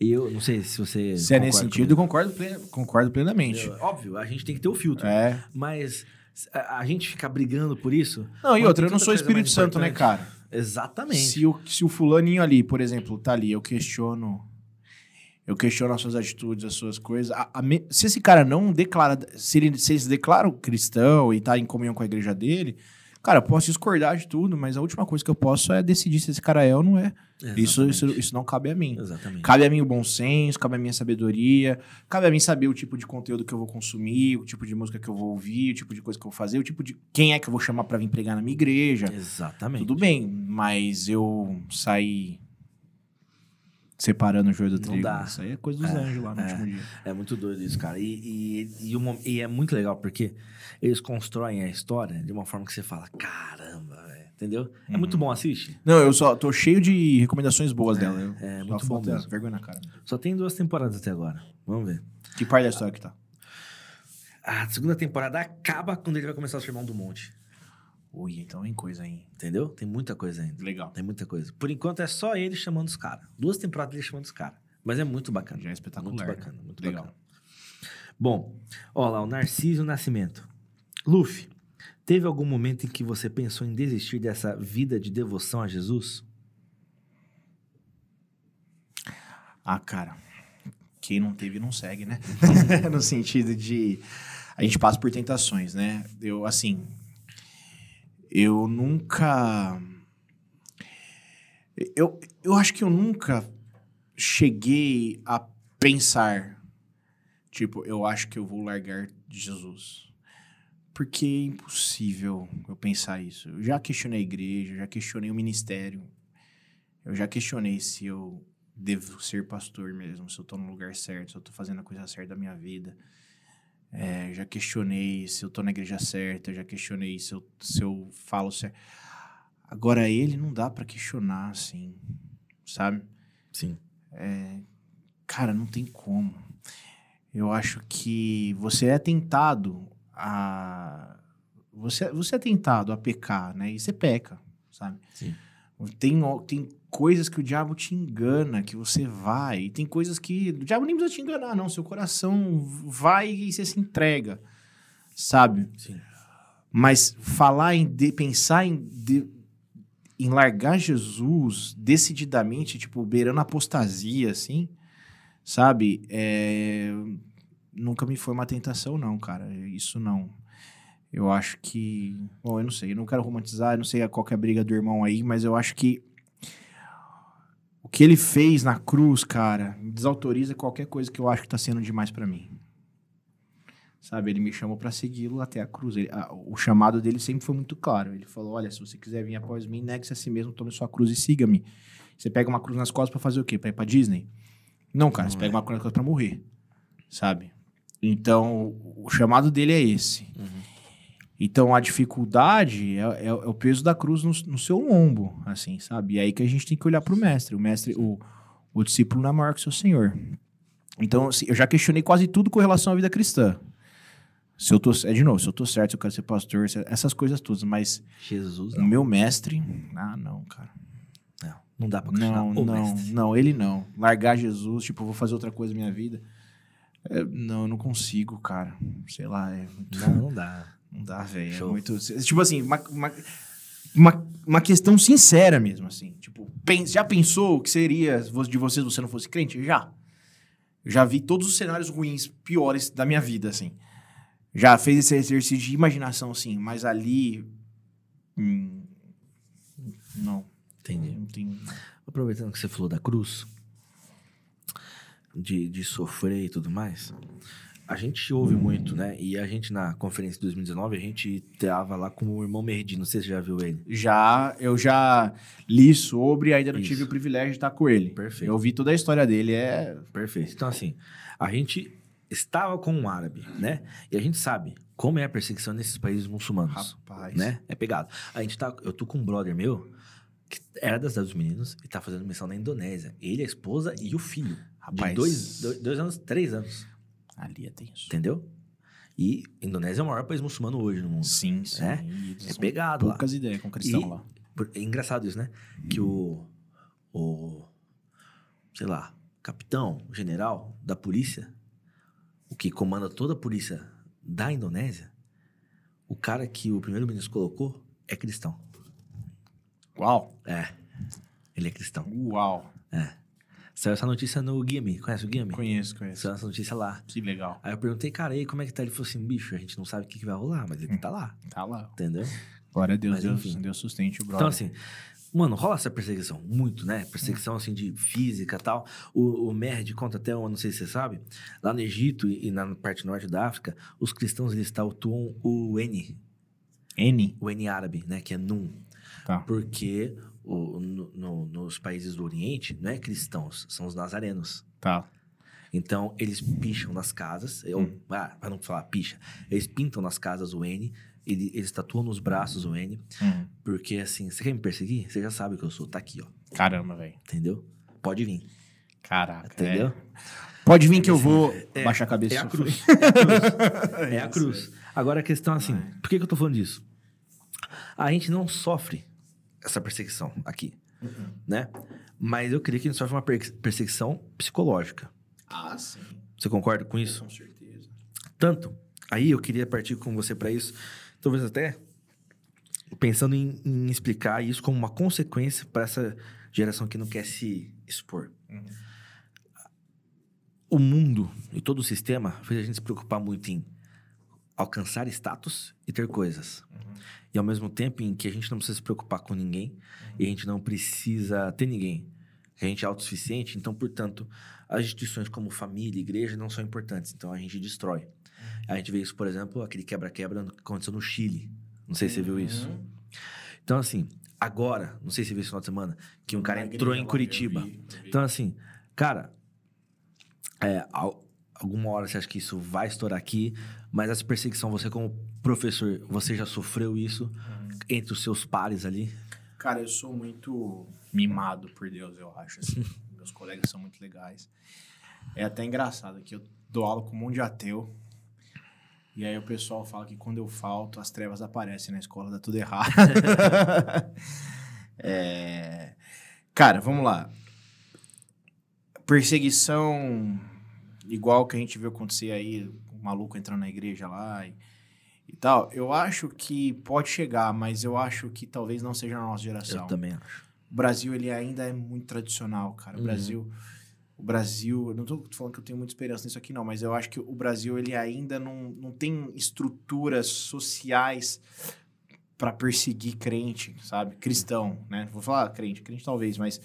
E eu não sei se você. Se é nesse sentido, concordo, plen- concordo plenamente. Eu- Óbvio, a gente tem que ter o filtro. É. Mas a, a gente ficar brigando por isso. Não, e outra, eu não sou Espírito Santo, né, cara? Exatamente. Se o, se o fulaninho ali, por exemplo, tá ali, eu questiono. Eu questiono as suas atitudes, as suas coisas. A- a me- se esse cara não declara. Se ele, se ele se declara cristão e tá em comunhão com a igreja dele, cara, eu posso discordar de tudo, mas a última coisa que eu posso é decidir se esse cara é ou não é. Isso, isso, isso não cabe a mim. Exatamente. Cabe a mim o bom senso, cabe a mim a sabedoria, cabe a mim saber o tipo de conteúdo que eu vou consumir, o tipo de música que eu vou ouvir, o tipo de coisa que eu vou fazer, o tipo de quem é que eu vou chamar pra vir pregar na minha igreja. Exatamente. Tudo bem, mas eu sair separando o joio do Não trigo. dá. Isso aí é coisa dos É, anjos lá no é. último dia. É muito doido isso, cara. E, e, e, e é muito legal porque eles constroem a história de uma forma que você fala: caramba, velho. Entendeu? É muito bom, assiste. Não, eu só tô cheio de recomendações boas dela. Eu é muito bom mesmo. Vergonha na cara. Só tem duas temporadas até agora. Vamos ver. Que parte da história que tá? A segunda temporada acaba quando ele vai começar o Sermão do Monte. Ui, então vem coisa aí. Entendeu? Tem muita coisa ainda. Legal. Tem muita coisa. Por enquanto é só ele chamando os caras. Duas temporadas ele chamando os caras. Mas é muito bacana. Já é espetacular. Muito né? bacana, muito Legal. bacana. Bom, ó lá, o Narciso Nascimento. Luffy, teve algum momento em que você pensou em desistir dessa vida de devoção a Jesus? Ah, cara. Quem não teve não segue, né? no sentido de a gente passa por tentações, né? Eu assim, eu nunca Eu, eu acho que eu nunca cheguei a pensar, tipo, eu acho que eu vou largar Jesus. Porque é impossível eu pensar isso. Eu já questionei a igreja, já questionei o ministério. Eu já questionei se eu devo ser pastor mesmo, se eu tô no lugar certo, se eu tô fazendo a coisa certa da minha vida. É, já questionei se eu tô na igreja certa, já questionei se eu, se eu falo certo. Agora, ele não dá pra questionar, assim, sabe? Sim. Cara, não tem como. Eu acho que você é tentado a. Você, você é tentado a pecar, né? E você peca, sabe? Sim. Tem, tem coisas que o diabo te engana, que você vai. E tem coisas que. O diabo nem precisa te enganar, não. Seu coração vai e você se entrega, sabe? Sim. Mas falar em. de- pensar em. de- em largar Jesus decididamente, tipo, beirando a apostasia, assim, sabe? É, nunca me foi uma tentação, não, cara. Isso não. Eu acho que. Bom, eu não sei. Eu não quero romantizar, eu não sei qual é a briga do irmão aí, mas eu acho que. O que ele fez na cruz, cara, desautoriza qualquer coisa que eu acho que tá sendo demais pra mim. Sabe, ele me chamou pra segui-lo até a cruz. Ele- a- o chamado dele sempre foi muito claro. Ele falou: Olha, se você quiser vir após mim, negue-se a si mesmo, tome sua cruz e siga-me. Você pega uma cruz nas costas pra fazer o quê? Pra ir pra Disney? Não, cara, você Não pega é. uma cruz nas costas pra morrer. Sabe? Então, o chamado dele é esse. Então, a dificuldade é, é- é o peso da cruz no, no seu lombo, assim, sabe? E aí que a gente tem que olhar pro mestre. O mestre, o, o discípulo não é maior que o seu senhor. Então, assim, eu já questionei quase tudo com relação à vida cristã. Se eu tô, é de novo, se eu tô certo, se eu quero ser pastor, essas coisas todas, mas Jesus, o não. meu mestre, ah, não, cara. Não, não dá pra questionar Não, o não, mestre. não, ele não. Largar Jesus, tipo, eu vou fazer outra coisa na minha vida. É, não, eu não consigo, cara. Sei lá, é muito, Não, não dá. não dá, velho. É muito. Tipo assim, uma, uma, uma, uma questão sincera mesmo, assim. Tipo, já pensou o que seria de você se você não fosse crente? Já. Eu já vi todos os cenários ruins, piores da minha vida, assim. Já fez esse exercício de imaginação, assim, mas ali. hum, não. Entendi. Não tem. Aproveitando que você falou da cruz, de, de sofrer e tudo mais, a gente ouve muito, né? E a gente, na conferência de 2019, a gente tava lá com o irmão Merdi, não sei se você já viu ele. Já, eu já li sobre, ainda não Isso. tive o privilégio de estar com ele. Perfeito. Eu vi toda a história dele, é. Perfeito. Então, assim, a gente estava com um árabe, né? E a gente sabe como é a perseguição nesses países muçulmanos, Rapaz. né? É pegado. A gente tá... Eu tô com um brother meu, que era das cidade dos meninos, e tá fazendo missão na Indonésia. Ele, a esposa e o filho. Rapaz. De dois, dois, dois anos, três anos. Ali é tenso. Entendeu? E Indonésia é o maior país muçulmano hoje no mundo. Sim, sim. É? Eles É são pegado lá. Poucas ideias com cristão E- lá. Por- É engraçado isso, né? Que o, o, sei lá, capitão, general da polícia, o que comanda toda a polícia da Indonésia, o cara que o primeiro-ministro colocou é cristão. Uau. É. Ele é cristão. Uau. Saiu essa notícia no Guia Me. Conhece o Guia Me? Conheço, conheço. Saiu essa notícia lá. Que legal. Aí eu perguntei, cara, e aí, como é que tá? Ele falou assim, bicho, a gente não sabe o que, que vai rolar, mas ele tá lá, Tá lá. entendeu? Glória a Deus, Mas, Deus. Deus sustente o brother. Então, assim, mano, rola essa perseguição, muito, né? Perseguição, assim, de física e tal. O, o Merd conta até uma, não sei se você sabe, lá no Egito e, e na parte norte da África, os cristãos, eles tatuam o N, N. o N árabe, né? Que é Num. Tá. Porque o, no- no- nos países do Oriente, não é cristãos, são os nazarenos. Tá. Então, eles picham nas casas, ou, Hum. ah, pra não falar picha, eles pintam nas casas o N, ele- eles tatuam nos braços o N, Hum. porque assim, você quer me perseguir? Você já sabe o que eu sou, tá aqui, ó. Caramba, velho. Entendeu? Pode vir. Caraca. Entendeu? é. Pode vir que eu vou baixar a cabeça. É a cruz. É a cruz. É a Isso, cruz. Agora a questão é assim: por que, que eu tô falando disso? A gente não sofre essa perseguição aqui, né? Mas eu queria que a gente sofre uma per- perseguição psicológica. Ah, sim. Você concorda com isso? Com certeza. Tanto. Aí eu queria partir com você para isso, talvez até pensando em, em explicar isso como uma consequência para essa geração que não quer se expor. Uhum. O mundo e todo o sistema fez a gente se preocupar muito em alcançar status e ter coisas. E ao mesmo tempo em que a gente não precisa se preocupar com ninguém e a gente não precisa ter ninguém. A gente é autossuficiente, então, portanto, as instituições como família, igreja não são importantes, então a gente destrói. A gente vê isso, por exemplo, aquele quebra-quebra que aconteceu no Chile. Não sei se você viu isso. Uhum. Então, assim, agora, não sei se você viu esse final de semana, que um cara entrou em Curitiba. eu vi, eu vi. Então, assim, cara, é, al- alguma hora você acha que isso vai estourar aqui, mas essa perseguição, você como professor, você já sofreu isso entre os seus pares ali? Cara, eu sou muito mimado por Deus, eu acho. assim. Meus colegas são muito legais. É até engraçado que eu dou aula com um monte de ateu. E aí o pessoal fala que quando eu falto, as trevas aparecem na escola, dá tudo errado. É, Cara, vamos lá. Perseguição igual que a gente viu acontecer aí, maluco entrando na igreja lá e, e tal. Eu acho que pode chegar, mas eu acho que talvez não seja na nossa geração. Eu também acho. O Brasil, ele ainda é muito tradicional, cara. O Uhum. Brasil... O Brasil... eu Não tô falando que eu tenho muita esperança nisso aqui, não. Mas eu acho que o Brasil, ele ainda não, não tem estruturas sociais para perseguir crente, sabe? Cristão, né? Vou falar crente. Crente talvez, mas...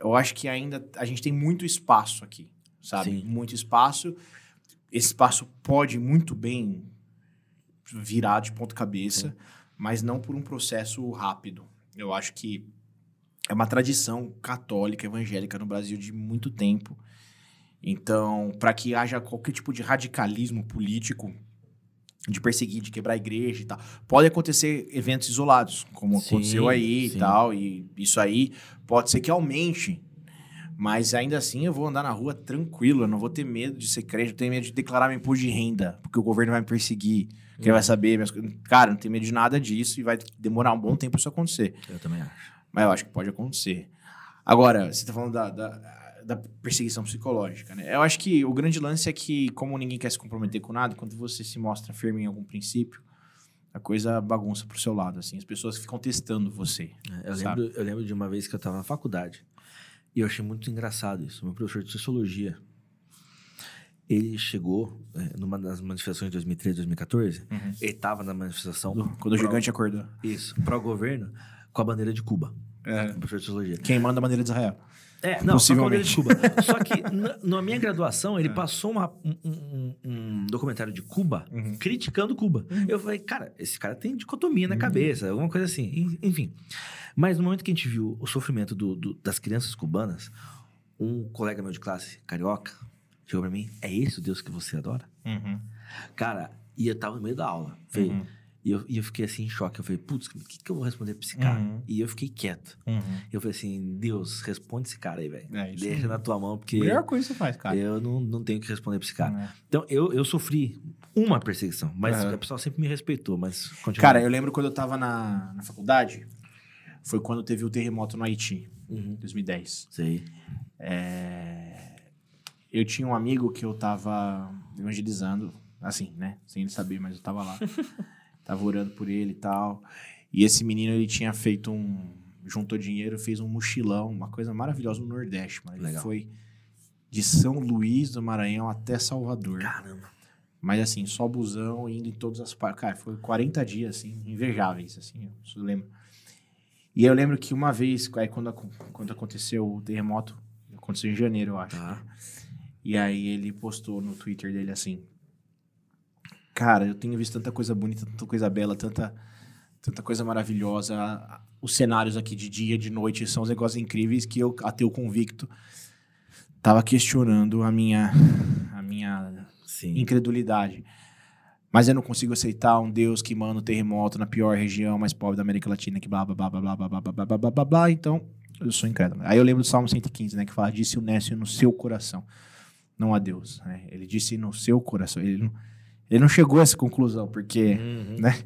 Eu acho que ainda... A gente tem muito espaço aqui, sabe? Sim. Muito espaço. Esse espaço pode muito bem virar de ponta cabeça, mas não por um processo rápido. Eu acho que é uma tradição católica, evangélica no Brasil de muito tempo. Então, para que haja qualquer tipo de radicalismo político, de perseguir, de quebrar a igreja e tal, pode acontecer eventos isolados, como Sim, aconteceu aí sim. e tal, e isso aí pode ser que aumente. Mas ainda assim eu vou andar na rua tranquilo, eu não vou ter medo de ser crente, eu tenho medo de declarar meu imposto de renda, porque o governo vai me perseguir, que ele vai saber. Minhas... coisas. Cara, não tenho medo de nada disso e vai demorar um bom tempo isso acontecer. Eu também acho. Mas eu acho que pode acontecer. Agora, você tá falando da, da, da perseguição psicológica, né? Eu acho que o grande lance é que, como ninguém quer se comprometer com nada, quando você se mostra firme em algum princípio, a coisa bagunça pro seu lado, assim. As pessoas ficam testando você. É, Eu Sabe? lembro, eu lembro de uma vez que eu estava na faculdade e eu achei muito engraçado isso. Meu professor de sociologia, ele chegou é, numa das manifestações de 2013, 2014, Uhum. ele estava na manifestação Quando o gigante acordou. isso, para o governo com a bandeira de Cuba. É. Professor de sociologia. Quem manda a bandeira de Israel. É, não, só a bandeira de Cuba. Possivelmente. Só que na, na minha graduação, É. ele passou uma- um, um- um documentário de Cuba Uhum. criticando Cuba. Eu falei, cara, esse cara tem dicotomia na cabeça, alguma coisa assim. En- Enfim. Mas no momento que a gente viu o sofrimento do- do- das crianças cubanas, um colega meu de classe, carioca, chegou pra mim, é esse o Deus que você adora? Uhum. Cara, e eu tava no meio da aula. Falei, Uhum. E, eu, e eu fiquei assim em choque. Eu falei, putz, o que, que eu vou responder pra esse cara? Uhum. E eu fiquei quieto. Uhum. Eu falei assim, Deus, responde esse cara aí, velho. É Deixa na tua mão, porque Melhor coisa que você faz, cara. eu não, não tenho o que responder pra esse cara. É. Então, eu, eu sofri uma perseguição, mas Aham. a pessoa sempre me respeitou, mas continua. Cara, eu lembro quando eu tava na, na faculdade, foi quando teve o terremoto no Haiti, Uhum. em 2010. Sei. É, Eu tinha um amigo que eu tava evangelizando, assim, né? Sem ele saber, mas eu tava lá. tava orando por ele e tal. E esse menino, ele tinha feito um... Juntou dinheiro, fez um mochilão, uma coisa maravilhosa no Nordeste, mano. Ele Legal. foi de São Luís do Maranhão até Salvador. Caramba. Mas assim, só busão, indo em todas as partes. Cara, foi 40 dias, assim, invejáveis, assim, eu lembro. E eu lembro que uma vez, aí quando, quando aconteceu o terremoto, aconteceu em janeiro, eu acho. Tá. E aí ele postou no Twitter dele assim: Cara, eu tenho visto tanta coisa bonita, tanta coisa bela, tanta, tanta coisa maravilhosa. Os cenários aqui de dia, de noite, são uns negócios incríveis que eu, ateu convicto, tava questionando a minha, a minha Sim. incredulidade. Mas eu não consigo aceitar um Deus que manda um terremoto na pior região mais pobre da América Latina, que blá blá blá blá blá blá blá blá blá blá blá blá. Então, eu sou incrédulo. Aí eu lembro do Salmo 115, né, que fala: Disse o nécio no seu coração, não a Deus. né? Ele disse no seu coração. Ele não, ele não chegou a essa conclusão, porque Uhum. né?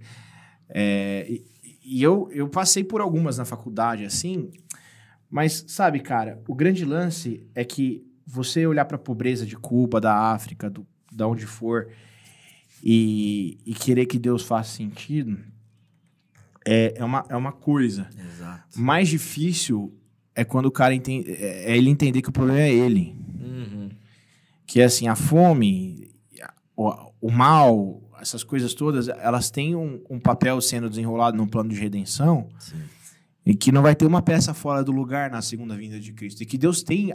É, e e eu, eu passei por algumas na faculdade, assim, mas, sabe, cara, o grande lance é que você olhar para a pobreza de Cuba, da África, do, da onde for, e, e querer que Deus faça sentido, é, é, uma, é uma coisa. Exato. Mais difícil é quando o cara entende, é é ele entender que o problema é ele Uhum. que é assim, a fome, a- o, mal, essas coisas todas, elas têm um, um papel sendo desenrolado num plano de redenção Sim. e que não vai ter uma peça fora do lugar na segunda vinda de Cristo. E que Deus tem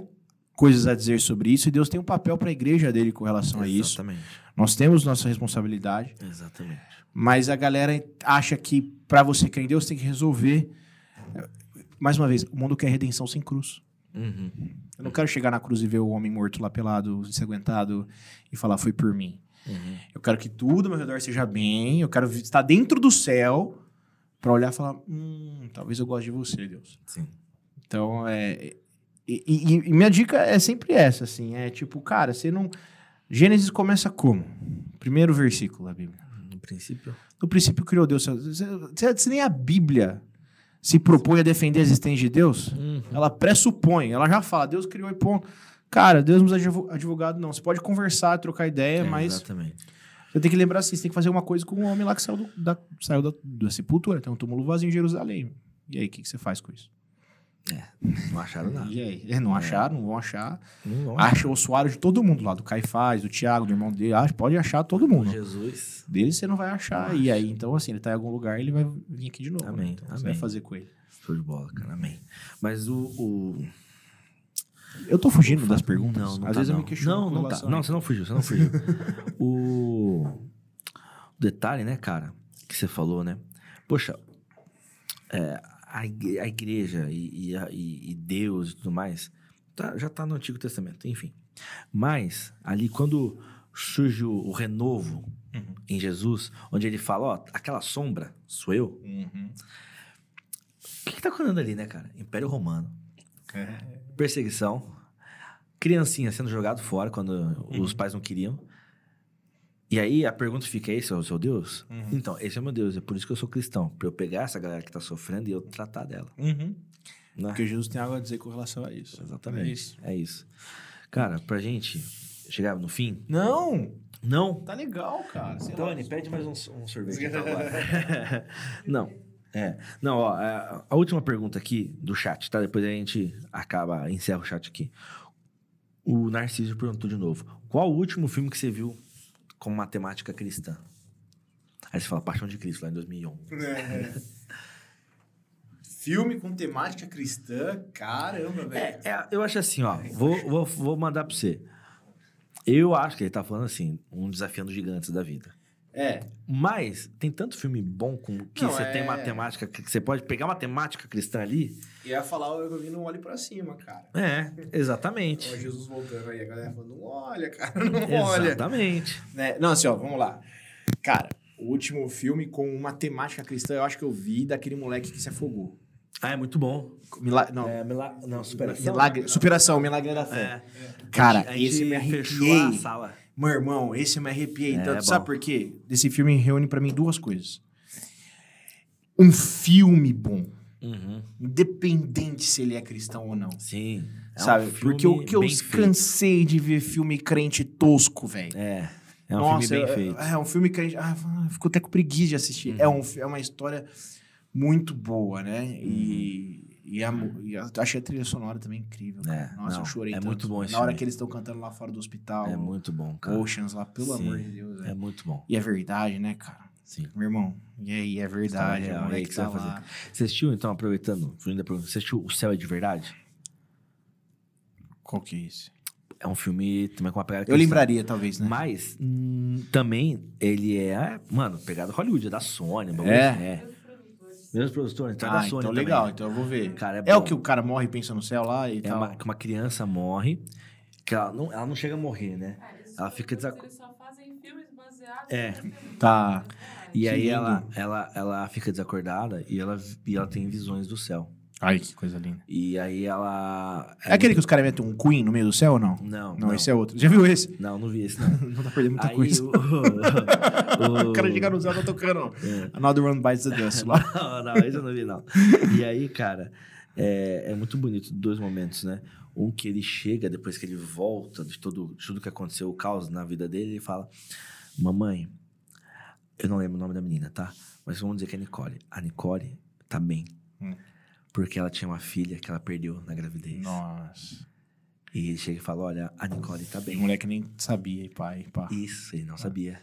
coisas a dizer sobre isso e Deus tem um papel para a igreja dele com relação a isso. Exatamente. Nós temos nossa responsabilidade, Exatamente. mas a galera acha que para você crer em Deus tem que resolver. Mais uma vez, o mundo quer redenção sem cruz. Uhum. Eu não quero chegar na cruz e ver o homem morto lá pelado, ensanguentado e falar foi por mim. Uhum. Eu quero que tudo ao meu redor seja bem. Eu quero estar dentro do céu para olhar e falar: hum, talvez eu goste de você, Deus. Sim. Então, é. E, e- e minha dica é sempre essa, assim. É tipo, cara, você não. Gênesis começa como? Primeiro versículo da Bíblia. No princípio. No princípio criou Deus. Você, você- você nem a Bíblia se propõe a defender a existência de Deus. Uhum. Ela pressupõe, ela já fala, Deus criou e ponto. Cara, Deus não de advogado, não. Você pode conversar, trocar ideia, É, mas Exatamente. você tem que lembrar assim: você tem que fazer uma coisa com o homem lá que saiu, do- da, saiu da, da sepultura. Tem um túmulo vazio em Jerusalém. E aí, o que, que você faz com isso? Não acharam nada. E aí? É, não acharam, não vão achar. Não, não. Acha o ossuário de todo mundo lá, do Caifás, do Tiago, do irmão dele. Acha, pode achar todo mundo. Jesus. Dele você não vai achar. E aí, então, assim, ele tá em algum lugar, ele vai vir aqui de novo. Amém, né? Então, Você amém. vai fazer com ele. Show de bola, cara. Amém. Mas o. o... Eu tô fugindo das perguntas. Não, não Às tá, vezes não. eu me questiono. Não, não tá. Não, você não fugiu, você não fugiu. o... o detalhe, né, cara, que você falou, né? Poxa, é, a, igre- a igreja e, e a- e- e Deus e tudo mais tá- já tá no Antigo Testamento, enfim. Mas, ali, quando surge o, o renovo Uhum. em Jesus, onde ele fala, ó, aquela sombra sou eu. Uhum. O que, que tá acontecendo ali, né, cara? Império Romano. É. perseguição, criancinha sendo jogado fora quando Uhum. os pais não queriam. E aí a pergunta fica: esse é o seu Deus? Uhum. Então, esse é o meu Deus, é por isso que eu sou cristão. Pra eu pegar essa galera que tá sofrendo e eu tratar dela. Uhum. Né? Porque Jesus tem algo a dizer com relação a isso. Exatamente. É isso. É isso. Cara, pra gente chegar no fim. Não, Não. tá legal, cara. Sei lá. Tony, pede mais um, um sorvete então, não. É. Não, ó, a, a última pergunta aqui do chat, tá? Depois a gente acaba, encerra o chat aqui. O Narciso perguntou de novo: qual o último filme que você viu com matemática cristã? Aí você fala Paixão de Cristo, lá em 2001. É. Filme com temática cristã, caramba, velho. É, é, eu acho assim, ó. Vou, vou, vou mandar pra você. Eu acho que ele tá falando assim, um desafiando gigantes da vida. É. Mas tem tanto filme bom com que você é- tem matemática, que você pode pegar matemática cristã ali. Ia falar o eu vi não olhe pra cima, cara. É, exatamente. Ó, Jesus voltando aí, a galera falando, não olha, cara, não olha. Exatamente. Né? Não, assim, ó, vamos lá. Cara, o último filme com uma temática cristã, eu acho que eu vi daquele moleque que se afogou. Ah, é muito bom. Mila... Não, É, mila... Não, superação. milagre... Superação, milagre da fé. É. Cara, gente esse me fechou arrepiei. a sala. Meu irmão, esse eu me arrepiei É, tanto. bom. Sabe por quê? Desse filme reúne pra mim duas coisas. Um filme bom, Uhum. independente se ele é cristão ou não. Sim. É um sabe? filme Porque o que eu feito. cansei de ver filme crente tosco, velho. É. É um Nossa, filme bem é- feito. É, um filme crente. Ah, ficou até com preguiça de assistir. Uhum. É, um, é uma história muito boa, né? E. E, a, mu- e a- achei a trilha sonora também incrível. cara. É, Nossa, não, eu chorei é tanto. muito bom esse Na hora que eles estão cantando lá fora do hospital. É muito bom, cara. Oceans lá, pelo Sim, amor de Deus. É velho. muito bom. E é verdade, né, cara? Sim. Meu irmão, e aí, é verdade. Aí, moleque o que você tá vai lá. Você assistiu, então, aproveitando, fugindo da pergunta, você assistiu O Céu é de Verdade? Qual que é esse? É um filme também com uma pegada Eu lembraria, talvez, né? Mas hum, também ele é, mano, pegada Hollywood, é da Sony, bagulho É? assim, é. Mesmo produtor, então é ah, da Sony então também. legal, então eu vou ver. Cara, é é o que o cara morre e pensa no céu lá e É tal. uma, que uma criança morre, que ela não, ela não chega a morrer, né? Ah, Ela fica Eles desac- só fazem filmes baseados É. Tá. E Que aí ela, ela, ela fica desacordada e ela, e ela tem visões do céu. Ai, que coisa linda. E aí ela... É, aquele que os caras metem um Queen no meio do céu ou não? Não, Não, esse é outro. Já viu esse? Não, não vi esse, não. Não tá perdendo muita aí coisa. o... o, O cara chega no céu tá tocando. É. Another One Bites the Dust lá. não, não, esse eu não vi, não. E aí, cara, é, é muito bonito dois momentos, né? Um que ele chega, depois que ele volta de, todo, de tudo que aconteceu, o caos na vida dele, ele fala: Mamãe, eu não lembro o nome da menina, tá? Mas vamos dizer que é Nicole. A Nicole tá bem. Hum. Porque ela tinha uma filha que ela perdeu na gravidez. Nossa. E ele chega e fala: Olha, a Nicole tá O bem. moleque nem sabia, pai, pá. Isso, ele não sabia.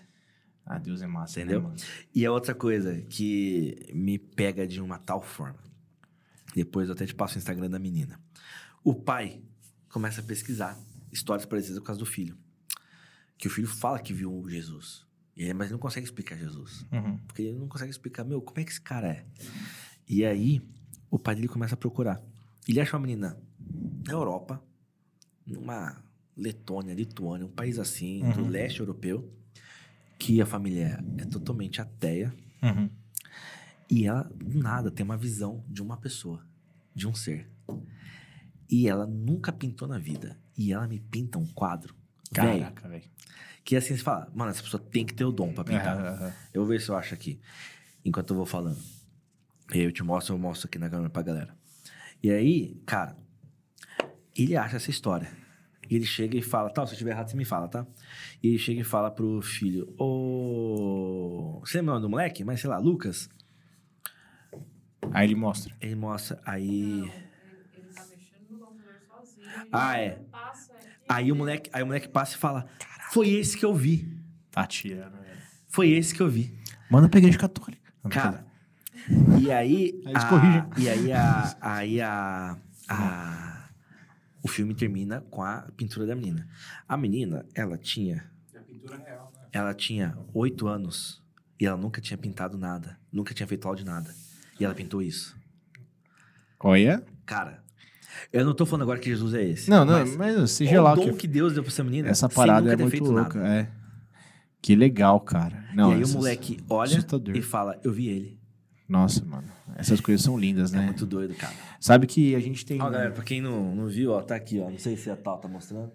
Ah, Deus é massa, né, Entendeu? mano? E a outra coisa que me pega de uma tal forma. Depois eu até te passo o Instagram da menina. O pai começa a pesquisar histórias parecidas por causa do filho. Que o filho fala que viu o Jesus. Ele- mas ele não consegue explicar Jesus. Uhum. Porque ele não consegue explicar, meu, como é que esse cara é? E aí, o pai dele começa a procurar. Ele acha uma menina na Europa, numa Letônia, Lituânia, um país assim, do Uhum. leste europeu, que a família é totalmente ateia. Uhum. E ela, do nada, tem uma visão de uma pessoa, de um ser. E ela nunca pintou na vida. E ela me pinta um quadro, Caraca, velho. que assim, você fala, mano, essa pessoa tem que ter o dom pra pintar. Aham. Eu vou ver se eu acho aqui, enquanto eu vou falando. E aí eu te mostro, eu mostro aqui na câmera pra galera. E aí, cara, ele acha essa história. E ele chega e fala, tá, se eu estiver errado, você me fala, tá? E ele chega e fala pro filho, ô... Você lembra o nome do moleque? Mas sei lá, Lucas? Aí ele mostra. Ele mostra, Não, aí... ele, ele tá mexendo no computador sozinho. Ah, é. Passa. Aí o moleque, aí o moleque passa e fala, foi esse que eu vi. Tá tirando, velho. Foi esse que eu vi. Manda pra igreja católica. Cara, e aí. Aí eles a- corrigem. E aí a. Aí a, a- O filme termina com a pintura da menina. A menina, ela tinha. É a pintura real, né? Ela tinha oito anos e ela nunca tinha pintado nada. Nunca tinha feito aula de nada. E ela pintou isso. Olha. Cara, eu não tô falando agora que Jesus é esse. Não, não, mas mas, seja olha lá o o dom que que Deus deu pra essa menina. Essa sem parada nunca é ter muito feito louca, nada. é. Que legal, cara. Não, e aí essas- o moleque olha assustador. e fala: Eu vi ele. Nossa, mano. Essas coisas são lindas, É né? muito doido, cara. Sabe que a gente tem. Ó, galera, pra quem não, não viu, ó, tá aqui, ó. Não sei se a Tal tá mostrando.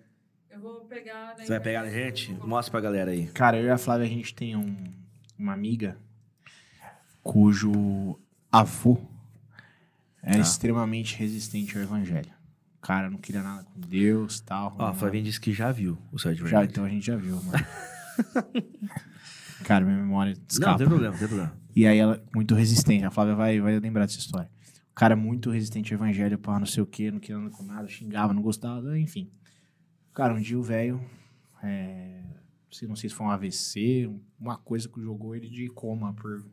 Eu vou pegar. na Você vai pegar na internet. gente? Mostra pra galera aí. Cara, eu e a Flávia, a gente tem um- uma amiga cujo avô era Tá. extremamente resistente ao evangelho. O cara não queria nada com Deus tal. Ó, a Flavinha disse que já viu o de Já, então a gente já viu, mano. cara, minha memória Não, escapa. não tem problema, tem problema. E aí ela, muito resistente. A Flávia vai, vai lembrar dessa história. O cara muito resistente ao evangelho, pá, não sei o quê, não queria nada com nada, xingava, não gostava, enfim. Cara, um dia o velho, é, se- não sei se foi um AVC, uma coisa que jogou ele de coma por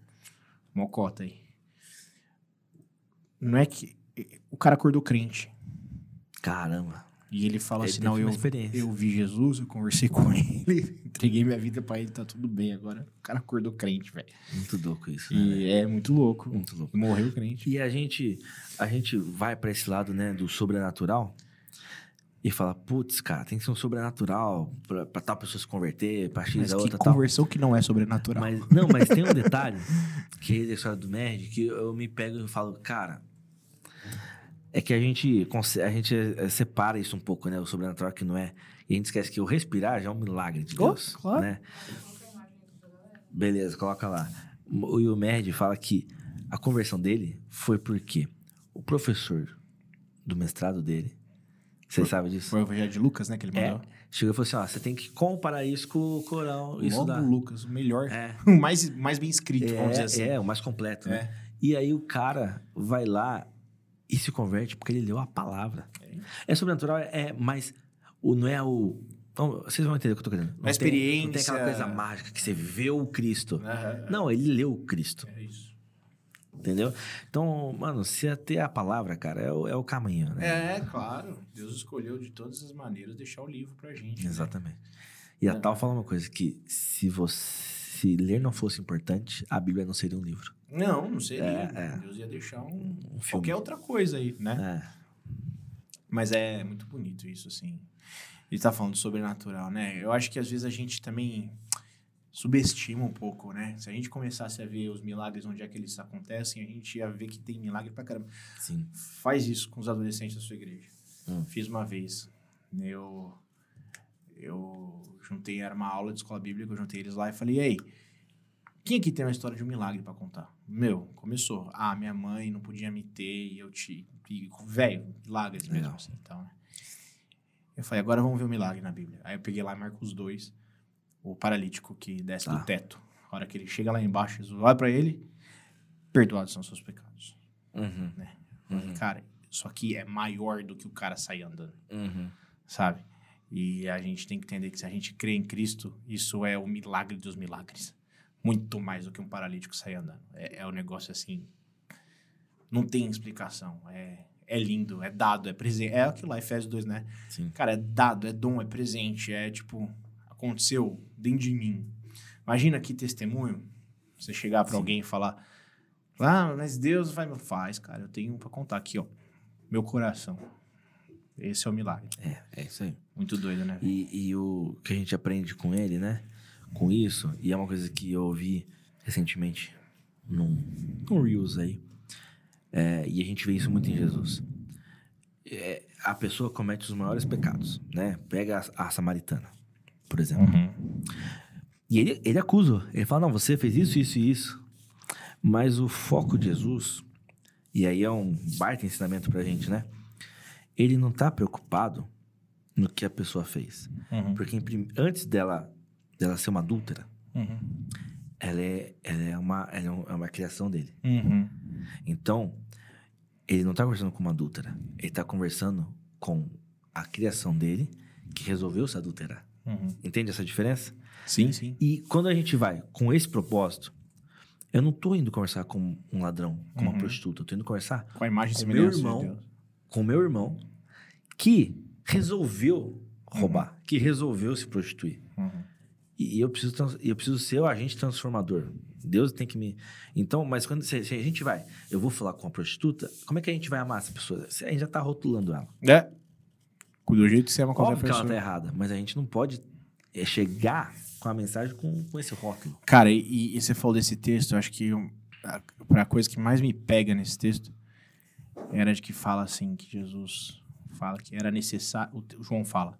mocota aí. Não é que... O cara acordou crente. Caramba. E ele fala Ele assim, não, eu, eu vi Jesus, eu conversei com ele, entreguei minha vida pra ele, tá tudo bem agora. O cara acordou crente, velho. Muito louco isso, né? E é muito louco. Muito louco. Morreu crente. E a gente, a gente vai pra esse lado, né, do sobrenatural e fala, putz, cara, tem que ser um sobrenatural pra, pra tal pessoa se converter, pra X Mas a que outra tal. conversão que não é sobrenatural. Mas, não, mas tem um detalhe, que é da história do nerd, que eu me pego e falo, cara, é que a gente, a gente eh, separa isso um pouco, né? O sobrenatural que não é. E a gente esquece que o respirar já é um milagre de Oh, Deus, claro. né? Beleza, coloca lá. O Nerd fala que a conversão dele foi porque o professor do mestrado dele, você sabe disso? Foi o Evangelho de Lucas, né? Que ele É, mandou. chegou e falou assim, ó, você tem que comparar isso com o Corão e Logo estudar. Lucas, o melhor. É. O mais, mais bem escrito, vamos dizer É, assim. é, o mais completo, né? É. E aí o cara vai lá e se converte porque ele leu a palavra. É, sobrenatural, é mais... O, não é o... Vocês vão entender o que eu tô querendo. Não A tem- Não tem experiência. aquela coisa mágica que você vê o Cristo. Aham. Não, ele leu o Cristo, É isso. entendeu? Então, mano, se até a palavra, cara, é o, é o caminho, né? É, claro. Deus escolheu de todas as maneiras deixar o livro pra gente. né? Exatamente. E a É. tal fala uma coisa, que se você... Se ler não fosse importante, a Bíblia não seria um livro. Não, não seria. É, é. Deus ia deixar um, Um qualquer outra coisa aí, né? É. Mas é muito bonito isso, assim. Ele tá falando sobrenatural, né? Eu acho que às vezes a gente também subestima um pouco, né? Se a gente começasse a ver os milagres onde é que eles acontecem, a gente ia ver que tem milagre pra caramba. Sim. Faz isso com os adolescentes da sua igreja. Hum. Fiz uma vez. Eu, eu juntei, era uma aula de escola bíblica, eu juntei eles lá e falei, ei, quem aqui tem uma história de um milagre pra contar? Meu, começou. Ah, minha mãe não podia me ter e eu te... Velho, milagres mesmo, assim, então, né? Eu falei, agora vamos ver o milagre na Bíblia. Aí eu peguei lá Marcos 2, o paralítico que desce Tá. do teto. A hora que ele chega lá embaixo, Jesus olha pra ele, perdoados são seus pecados. Uhum. Uhum. Cara, isso aqui é maior do que o cara sair andando, Uhum. sabe? E a gente tem que entender que se a gente crê em Cristo, isso é o milagre dos milagres. muito mais do que um paralítico sair andando. É, é um negócio assim. Não tem explicação. É, é lindo, é dado, é presente. É aquilo lá, Efésios 2, né? Sim. Cara, é dado, é dom, é presente, é tipo, aconteceu dentro de mim. Imagina que testemunho, você chegar Sim. alguém e falar, ah, mas Deus vai me faz, cara, eu tenho pra contar aqui, ó, meu coração. Esse é o milagre. É, é isso aí. Muito doido, né? E, e o que a gente aprende com ele, né? Com isso, e é uma coisa que eu ouvi recentemente num, num Reels aí. é, e a gente vê isso muito em Jesus. É, a pessoa comete os maiores pecados, né? Pega a, a samaritana, por exemplo. Uhum. E ele, ele acusa. Ele fala, não, você fez isso, isso e isso. Mas o foco de Jesus, e aí é um baita ensinamento pra gente, né? Ele não tá preocupado no que a pessoa fez. Uhum. Porque em antes dela, dela ser uma adúltera, Uhum. ela é, ela é, uma, ela é é uma criação dele. Uhum. Então, ele não tá conversando com uma adúltera. Ele tá conversando com a criação dele, que resolveu se adulterar. Uhum. Entende essa diferença? Sim, sim. E quando a gente vai com esse propósito, eu não tô indo conversar com um ladrão, com uma Uhum. prostituta. Eu tô indo conversar Com a imagem Com meu irmão. de Deus. com o meu irmão que resolveu roubar, que resolveu se prostituir. Uhum. E eu preciso, eu preciso ser o agente transformador. Deus tem que me. Então, mas quando se, se a gente vai, eu vou falar com a prostituta, como é que a gente vai amar essa pessoa? A gente já tá rotulando ela. É. Do jeito que você ama qualquer Óbvio que ela pessoa. tá errada, mas a gente não pode é, chegar com a mensagem com, com esse rótulo. Cara, e, e você falou desse texto, eu acho que um, a, coisa que mais me pega nesse texto era de que fala assim, que Jesus fala que era necessário, o João fala,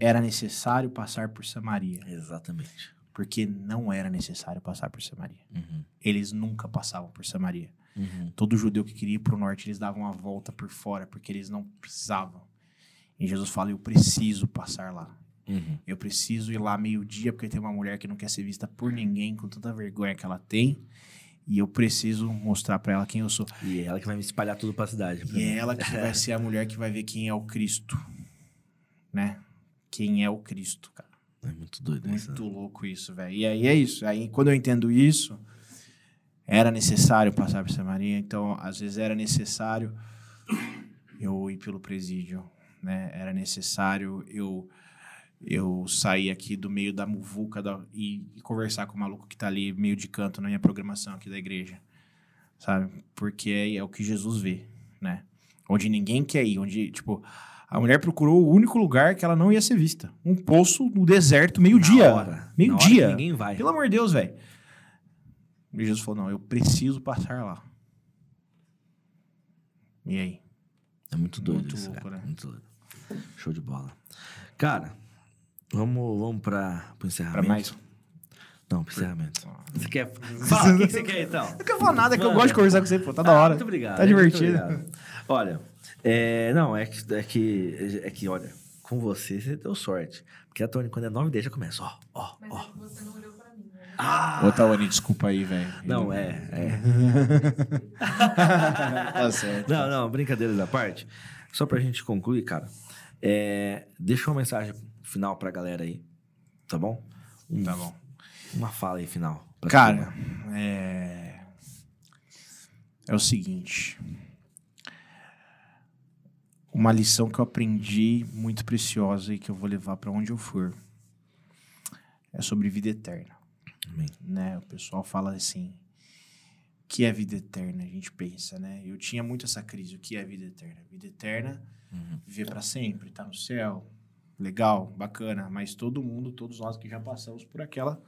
era necessário passar por Samaria, Exatamente. porque não era necessário passar por Samaria. Uhum. Eles nunca passavam por Samaria. Uhum. Todo judeu que queria ir pro norte, eles davam a volta por fora, porque eles não precisavam. E Jesus fala, eu preciso passar lá. Uhum. Eu preciso ir lá meio-dia porque tem uma mulher que não quer ser vista por ninguém com tanta vergonha que ela tem. E eu preciso mostrar pra ela quem eu sou. E é ela que vai me espalhar tudo pra cidade. pra E é mim. ela que vai ser a mulher que vai ver quem é o Cristo. Né? Quem é o Cristo, cara. É muito doido isso. Muito louco isso, velho. E aí é isso. Aí quando eu entendo isso, era necessário passar por Samaria. Então, às vezes era necessário eu ir pelo presídio, né? Era necessário eu eu sair aqui do meio da muvuca da- e, e conversar com o maluco que tá ali meio de canto na minha programação aqui da igreja, sabe? Porque é, é o que Jesus vê, né? Onde ninguém quer ir, onde, tipo, a mulher procurou o único lugar que ela não ia ser vista. Um poço no deserto, meio-dia. Meio-dia. Ninguém vai. Pelo amor de Deus, velho. E Jesus falou: não, eu preciso passar lá. E aí? É muito doido Muito isso, louco, cara. né? Muito doido. Show de bola. Cara, vamos, vamos pro Pra encerramento. mais? Não, pro encerramento. Você quer... Fala, o que, que você quer então? Não quero falar nada, que eu gosto de conversar com você, pô. Tá da Ah, hora. Muito obrigado. Tá divertido. obrigado. Olha, é, não, é que, é que, é que, olha, com você, você deu sorte. Porque a Tony, quando é 9 10 já começa, ó, ó, Mas ó. é você não olhou pra mim, né? Ah! Ô, Tawane, desculpa aí, velho. Não, é, é. tá certo. Não, não, brincadeiras à parte. Só pra gente concluir, cara. É, deixa uma mensagem final pra galera aí, tá bom? Um- Tá bom. Uma fala aí final. Cara, é. É o seguinte. Uma lição que eu aprendi muito preciosa e que eu vou levar pra onde eu for é sobre vida eterna. Amém. né? O pessoal fala assim, o que é vida eterna? A gente pensa, né? Eu tinha muito essa crise, o que é vida eterna? Vida eterna, Uhum. viver para sempre, tá no céu, legal, bacana, mas todo mundo, todos nós que já passamos por aquela,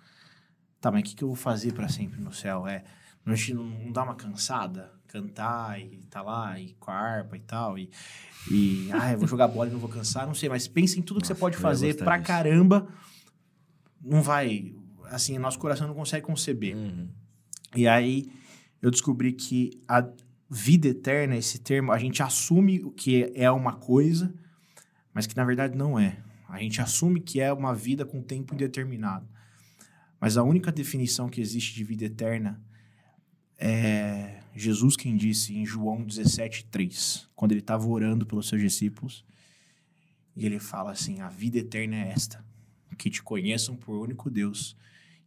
tá, mas o que, que eu vou fazer para sempre no céu? É, não, não dá uma cansada? Cantar e tá lá, e com a harpa e tal, e, e ah, eu vou jogar bola e não vou cansar, não sei, mas pensa em tudo que você Nossa, pode fazer pra disso. caramba, não vai, assim, nosso coração não consegue conceber. Uhum. E aí eu descobri que a vida eterna, esse termo, a gente assume o que é uma coisa, mas que na verdade não é. A gente assume que é uma vida com tempo indeterminado. Mas a única definição que existe de vida eterna é Jesus quem disse em João 17:3, quando ele estava orando pelos seus discípulos, e ele fala assim: "A vida eterna é esta, que te conheçam por único Deus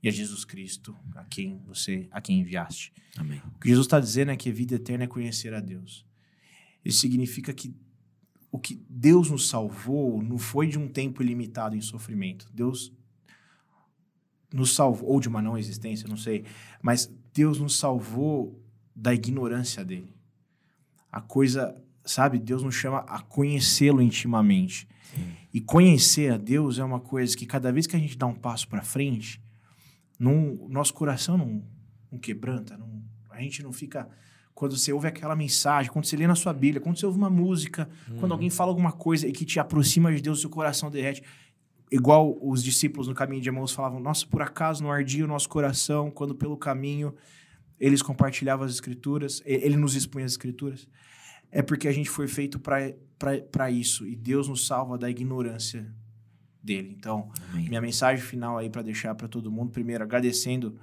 e a Jesus Cristo, a quem você, a quem enviaste. Amém. O que Jesus está dizendo é que a vida eterna é conhecer a Deus. Isso significa que o que Deus nos salvou não foi de um tempo ilimitado em sofrimento. Deus nos salvou, ou de uma não existência, não sei, mas Deus nos salvou da ignorância dele. A coisa, sabe, Deus nos chama a conhecê-lo intimamente. E conhecer a Deus é uma coisa que cada vez que a gente dá um passo para frente, não, nosso coração não, não quebranta, não, a gente não fica. Quando você ouve aquela mensagem, quando você lê na sua Bíblia, quando você ouve uma música, quando alguém fala alguma coisa e que te aproxima de Deus, seu coração derrete. Igual os discípulos no caminho de Emmaus falavam: Nossa, por acaso não ardia o nosso coração quando pelo caminho eles compartilhavam as Escrituras, ele nos expunha as Escrituras? É porque a gente foi feito para isso e Deus nos salva da ignorância dele. Então, Amém. minha mensagem final aí para deixar para todo mundo, primeiro agradecendo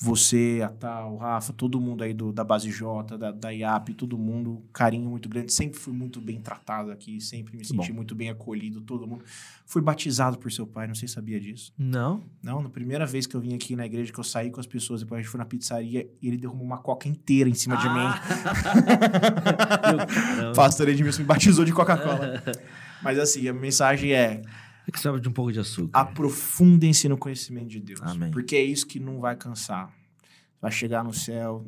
você, a Tal, o Rafa, todo mundo aí do, da Base J, da, da IAP, todo mundo, carinho muito grande. Sempre fui muito bem tratado aqui, sempre me senti bom. muito bem acolhido, todo mundo. Fui batizado por seu pai, não sei se sabia disso. Não? Não, na primeira vez que eu vim aqui na igreja, que eu saí com as pessoas, depois a gente foi na pizzaria e ele derrubou uma coca inteira em cima de mim. O pastor Edmilson me batizou de Coca-Cola. Mas assim, a mensagem é: É que sabe de um pouco de açúcar. aprofundem-se no conhecimento de Deus. Amém. Porque é isso que não vai cansar. Vai chegar no céu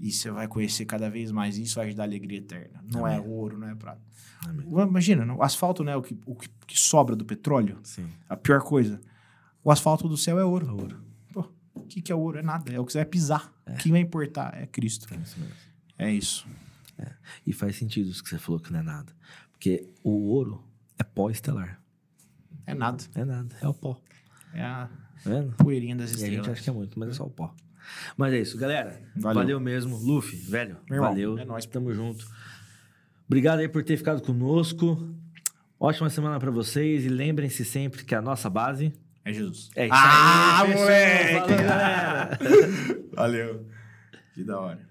e você vai conhecer cada vez mais isso, vai te dar alegria eterna. Não é Amém. ouro, não é prata. Imagina, o asfalto não é o que, o que, que sobra do petróleo, Sim. a pior coisa. O asfalto do céu é ouro. Ouro. Pô, o que, que é ouro? É nada, é o que você vai pisar. O que vai importar é Cristo. É isso mesmo. É isso. E faz sentido isso que você falou que não é nada. Porque o ouro é pó estelar. É nada. É nada. É o pó. É a Tá poeirinha das E a estrelas. gente acha que é muito, mas é só o pó. Mas é isso, galera. Valeu. Valeu, mesmo. Luffy, velho. Meu irmão, valeu. é nóis. Tamo junto. Obrigado aí por ter ficado conosco. Ótima semana pra vocês. E lembrem-se sempre que a nossa base É Jesus. é isso Ah, aí. Moleque! Falou, galera. Valeu. Que da hora.